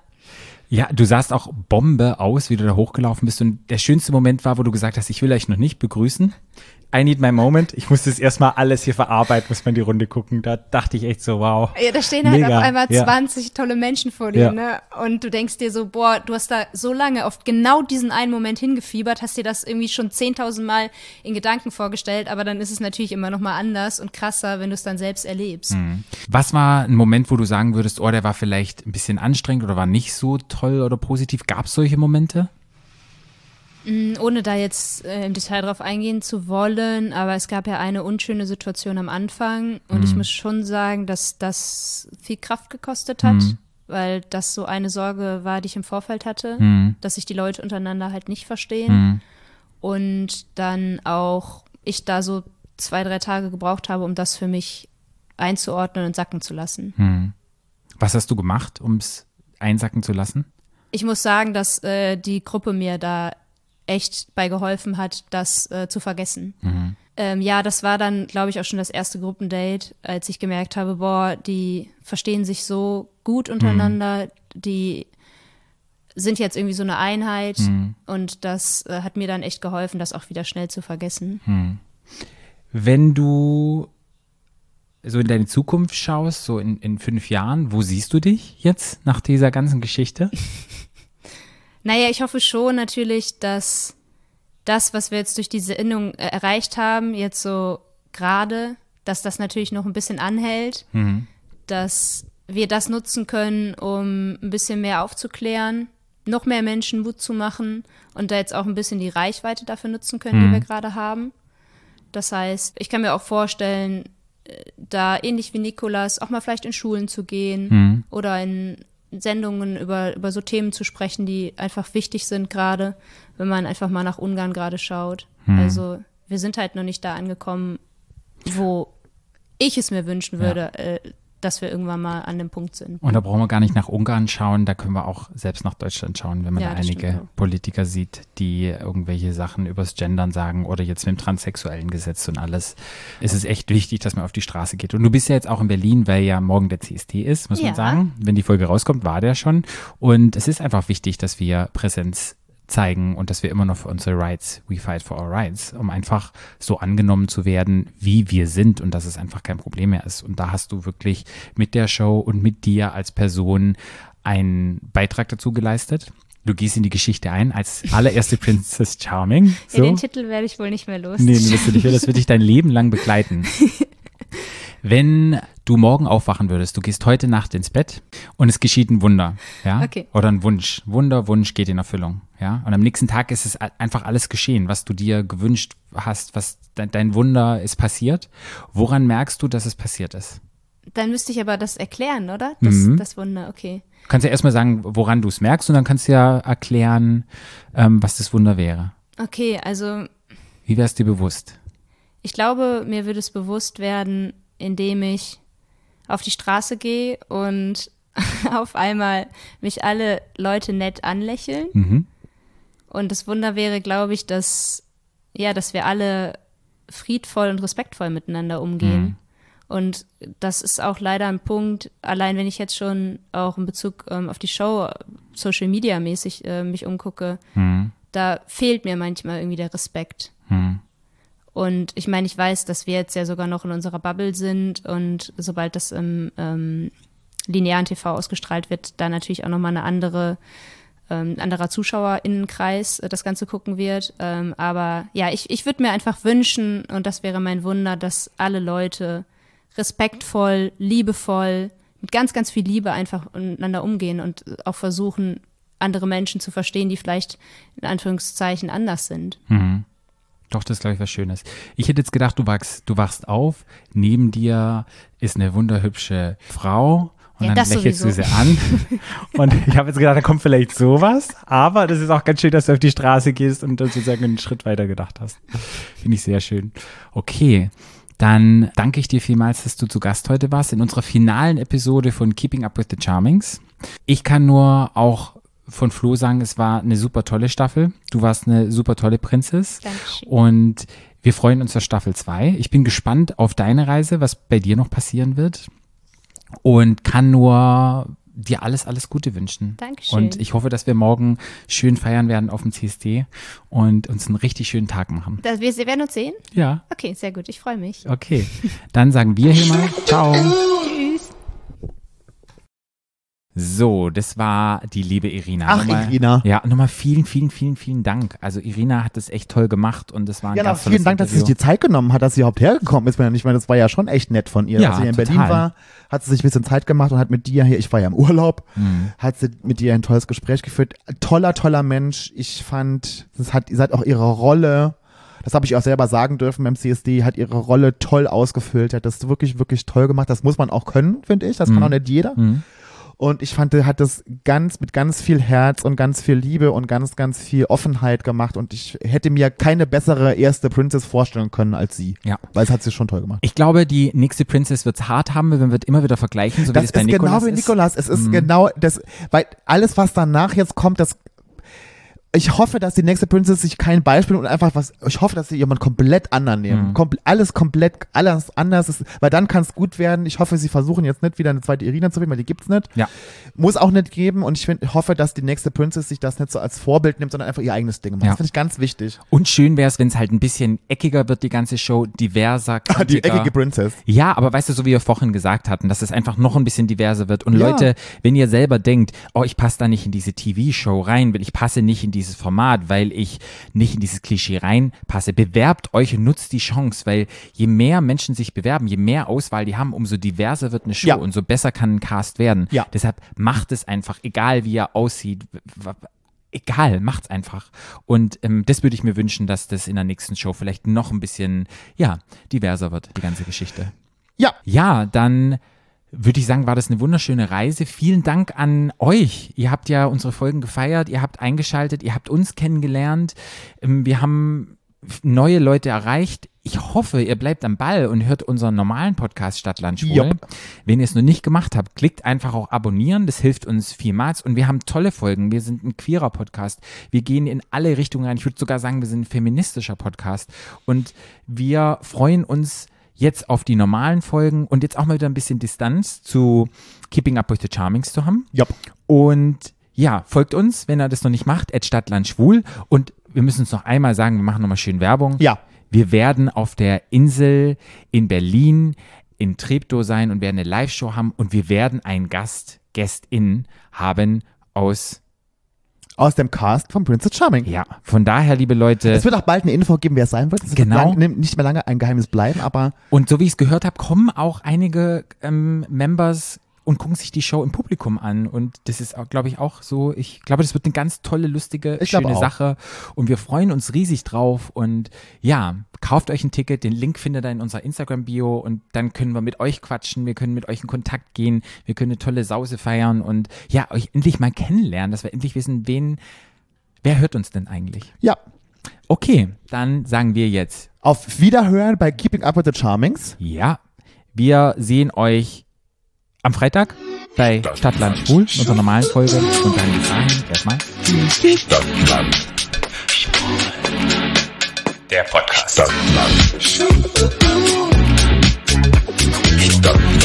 Ja, du sahst auch Bombe aus, wie du da hochgelaufen bist. Und der schönste Moment war, wo du gesagt hast, ich will euch noch nicht begrüßen. I need my moment. Ich muss das erstmal alles hier verarbeiten, muss man die Runde gucken. Da dachte ich echt so, wow. Ja, da stehen halt auf einmal ja. 20 tolle Menschen vor dir, ja. ne? Und du denkst dir so, boah, du hast da so lange auf genau diesen einen Moment hingefiebert, hast dir das irgendwie schon 10.000 Mal in Gedanken vorgestellt, aber dann ist es natürlich immer noch mal anders und krasser, wenn du es dann selbst erlebst. Mhm. Was war ein Moment, wo du sagen würdest, oh, der war vielleicht ein bisschen anstrengend oder war nicht so toll oder positiv? Gab es solche Momente? Mm, ohne da jetzt äh, im Detail drauf eingehen zu wollen, aber es gab ja eine unschöne Situation am Anfang und mhm. ich muss schon sagen, dass das viel Kraft gekostet hat, mhm. weil das so eine Sorge war, die ich im Vorfeld hatte, mhm. dass sich die Leute untereinander halt nicht verstehen mhm. und dann auch ich da so zwei, drei Tage gebraucht habe, um das für mich einzuordnen und sacken zu lassen. Mhm. Was hast du gemacht, um es einsacken zu lassen? Ich muss sagen, dass äh, die Gruppe mir da echt bei geholfen hat, das äh, zu vergessen. Mhm. Ähm, ja, das war dann, glaube ich, auch schon das erste Gruppendate, als ich gemerkt habe, boah, die verstehen sich so gut untereinander, mhm. die sind jetzt irgendwie so eine Einheit mhm. und das äh, hat mir dann echt geholfen, das auch wieder schnell zu vergessen. Mhm. Wenn du so in deine Zukunft schaust, so in, in fünf Jahren, wo siehst du dich jetzt nach dieser ganzen Geschichte? [laughs] Naja, ich hoffe schon natürlich, dass das, was wir jetzt durch diese Innung äh, erreicht haben, jetzt so gerade, dass das natürlich noch ein bisschen anhält, mhm. dass wir das nutzen können, um ein bisschen mehr aufzuklären, noch mehr Menschen Mut zu machen und da jetzt auch ein bisschen die Reichweite dafür nutzen können, mhm. die wir gerade haben. Das heißt, ich kann mir auch vorstellen, äh, da ähnlich wie Nikolas auch mal vielleicht in Schulen zu gehen Mhm. oder in Sendungen über, über so Themen zu sprechen, die einfach wichtig sind gerade, wenn man einfach mal nach Ungarn gerade schaut. Mhm. Also wir sind halt noch nicht da angekommen, wo ich es mir wünschen würde, äh, dass wir irgendwann mal an dem Punkt sind. Und da brauchen wir gar nicht nach Ungarn schauen, da können wir auch selbst nach Deutschland schauen, wenn man Ja, da einige stimmt auch. Politiker sieht, die irgendwelche Sachen übers Gendern sagen oder jetzt mit dem transsexuellen Gesetz und alles. Es ist echt wichtig, dass man auf die Straße geht. Und du bist ja jetzt auch in Berlin, weil ja morgen der CST ist, muss man Ja. sagen. Wenn die Folge rauskommt, war der schon. Und es ist einfach wichtig, dass wir Präsenz zeigen und dass wir immer noch für unsere Rights, we fight for our rights, um einfach so angenommen zu werden, wie wir sind und dass es einfach kein Problem mehr ist. Und da hast du wirklich mit der Show und mit dir als Person einen Beitrag dazu geleistet. Du gehst in die Geschichte ein als allererste Princess Charming. [laughs] Ja, So. den Titel werde ich wohl nicht mehr los. Nee, das wird dich dein Leben lang begleiten. [laughs] Wenn du morgen aufwachen würdest, du gehst heute Nacht ins Bett und es geschieht ein Wunder, ja? Okay. Oder ein Wunsch. Wunder, Wunsch geht in Erfüllung, ja? Und am nächsten Tag ist es einfach alles geschehen, was du dir gewünscht hast, was de dein Wunder ist passiert. Woran merkst du, dass es passiert ist? Dann müsste ich aber das erklären, oder? Das, Mhm. das Wunder, okay. Du kannst ja erstmal sagen, woran du es merkst und dann kannst du ja erklären, ähm, was das Wunder wäre. Okay, also Wie wär's dir bewusst? ich glaube, mir würde es bewusst werden, indem ich auf die Straße gehe und [laughs] auf einmal mich alle Leute nett anlächeln. Mhm. Und das Wunder wäre, glaube ich, dass, ja, dass wir alle friedvoll und respektvoll miteinander umgehen. Mhm. Und das ist auch leider ein Punkt, allein wenn ich jetzt schon auch in Bezug ähm, auf die Show Social Media mäßig äh, mich umgucke, Mhm. da fehlt mir manchmal irgendwie der Respekt. Mhm. Und ich meine, ich weiß, dass wir jetzt ja sogar noch in unserer Bubble sind und sobald das im ähm, linearen TV ausgestrahlt wird, da natürlich auch nochmal eine andere, ähm, anderer ZuschauerInnenkreis äh, das Ganze gucken wird. Ähm, aber ja, ich, ich würde mir einfach wünschen, und das wäre mein Wunder, dass alle Leute respektvoll, liebevoll, mit ganz, ganz viel Liebe einfach miteinander umgehen und auch versuchen, andere Menschen zu verstehen, die vielleicht in Anführungszeichen anders sind. Mhm. Doch, das ist, glaube ich, was Schönes. Ich hätte jetzt gedacht, du wachst, du wachst auf, neben dir ist eine wunderhübsche Frau und Ja, dann lächelst sowieso. du sie an. [laughs] und ich habe jetzt gedacht, da kommt vielleicht sowas, aber das ist auch ganz schön, dass du auf die Straße gehst und sozusagen einen Schritt weiter gedacht hast. Finde ich sehr schön. Okay. Dann danke ich dir vielmals, dass du zu Gast heute warst in unserer finalen Episode von Keeping Up with the Charmings. Ich kann nur auch von Flo sagen, es war eine super tolle Staffel. Du warst eine super tolle Prinzess. Dankeschön. Und wir freuen uns auf Staffel 2. Ich bin gespannt auf deine Reise, was bei dir noch passieren wird. Und kann nur dir alles, alles Gute wünschen. Dankeschön. Und ich hoffe, dass wir morgen schön feiern werden auf dem CSD und uns einen richtig schönen Tag machen. Das, wir werden uns sehen? Ja, Okay, sehr gut. Ich freue mich. okay. Dann sagen wir hier mal Ciao. So, das war die liebe Irina. Ach, Nochmal- Irina. Ja, nochmal vielen, vielen, vielen, vielen Dank. Also Irina hat das echt toll gemacht und das war ein Ja, ganz vielen Dank, dass sie sich die Zeit genommen hat, dass sie überhaupt hergekommen ist. Ich meine, das war ja schon echt nett von ihr. Ja, Als sie hier in total. Berlin war, hat sie sich ein bisschen Zeit gemacht und hat mit dir hier, ich war ja im Urlaub, Mhm. hat sie mit dir ein tolles Gespräch geführt. Toller, toller Mensch. Ich fand, das hat, sie hat auch ihre Rolle, das habe ich auch selber sagen dürfen beim CSD, hat ihre Rolle toll ausgefüllt, hat das wirklich, wirklich toll gemacht. Das muss man auch können, finde ich. Das kann Mhm. auch nicht jeder. Mhm. Und ich fand, er hat das ganz mit ganz viel Herz und ganz viel Liebe und ganz, ganz viel Offenheit gemacht. Und ich hätte mir keine bessere erste Princess vorstellen können als sie. Ja. Weil es hat sie schon toll gemacht. Ich glaube, die nächste Princess wird es hart haben, wenn wir immer wieder vergleichen, so wie das das bei ist Nikolas genau wie ist. Nikolas. Es ist Mhm. genau das, weil alles, was danach jetzt kommt, das ich hoffe, dass die nächste Princess sich kein Beispiel und einfach was, ich hoffe, dass sie jemand komplett anderen nehmen. Mhm. Kompl alles komplett, alles anders ist, weil dann kann es gut werden. Ich hoffe, sie versuchen jetzt nicht wieder eine zweite Irina zu finden, weil die gibt's nicht. Ja. Muss auch nicht geben und ich find, hoffe, dass die nächste Princess sich das nicht so als Vorbild nimmt, sondern einfach ihr eigenes Ding macht. Ja. Das finde ich ganz wichtig. Und schön wäre es, wenn es halt ein bisschen eckiger wird, die ganze Show, diverser, [laughs] die eckige Princess. Ja, aber weißt du, so wie wir vorhin gesagt hatten, dass es einfach noch ein bisschen diverser wird. Und Ja. Leute, wenn ihr selber denkt, oh, ich passe da nicht in diese TV-Show rein, weil ich passe nicht in dieses Format, weil ich nicht in dieses Klischee reinpasse, bewerbt euch und nutzt die Chance, weil je mehr Menschen sich bewerben, je mehr Auswahl die haben, umso diverser wird eine Show Ja. und so besser kann ein Cast werden. Ja. Deshalb macht es einfach, egal wie er aussieht, egal, macht's einfach. Und ähm, das würde ich mir wünschen, dass das in der nächsten Show vielleicht noch ein bisschen, ja, diverser wird, die ganze Geschichte. Ja. Ja, dann würde ich sagen, war das eine wunderschöne Reise. Vielen Dank an euch. Ihr habt ja unsere Folgen gefeiert, ihr habt eingeschaltet, ihr habt uns kennengelernt. Ähm, Wir haben neue Leute erreicht. Ich hoffe, ihr bleibt am Ball und hört unseren normalen Podcast Stadtland Schwul. Wenn ihr es noch nicht gemacht habt, klickt einfach auch abonnieren. Das hilft uns vielmals. Und wir haben tolle Folgen. Wir sind ein queerer Podcast. Wir gehen in alle Richtungen rein. Ich würde sogar sagen, wir sind ein feministischer Podcast. Und wir freuen uns jetzt auf die normalen Folgen und jetzt auch mal wieder ein bisschen Distanz zu Keeping Up with the Charmings zu haben. Jupp. Und ja, folgt uns, wenn ihr das noch nicht macht, at Stadtland Schwul. Und wir müssen uns noch einmal sagen, wir machen nochmal schön Werbung. Ja. Wir werden auf der Insel in Berlin in Treptow sein und werden eine Live-Show haben und wir werden einen Gast, Guest-In haben aus, Aus dem Cast von Princess Charming. ja, von daher, liebe Leute, Es wird auch bald eine Info geben, wer es sein wird. Es Genau. wird lang, nicht mehr lange ein Geheimnis bleiben, aber und so wie ich es gehört habe, kommen auch einige ähm, Members und gucken sich die Show im Publikum an und das ist, glaube ich, auch so, ich glaube, das wird eine ganz tolle, lustige, Ich schöne. Sache und wir freuen uns riesig drauf und ja, kauft euch ein Ticket, den Link findet ihr in unserer Instagram-Bio und dann können wir mit euch quatschen, wir können mit euch in Kontakt gehen, wir können eine tolle Sause feiern und ja, euch endlich mal kennenlernen, dass wir endlich wissen, wen, wer hört uns denn eigentlich? ja. Okay, dann sagen wir jetzt Auf Wiederhören bei Keeping Up with the Charmings. Ja, wir sehen euch am Freitag bei Stadtland Schwul, unserer normalen Folge. Und dann bis dahin erstmal Stadtland Der Podcast. Stadtland. Stadtland.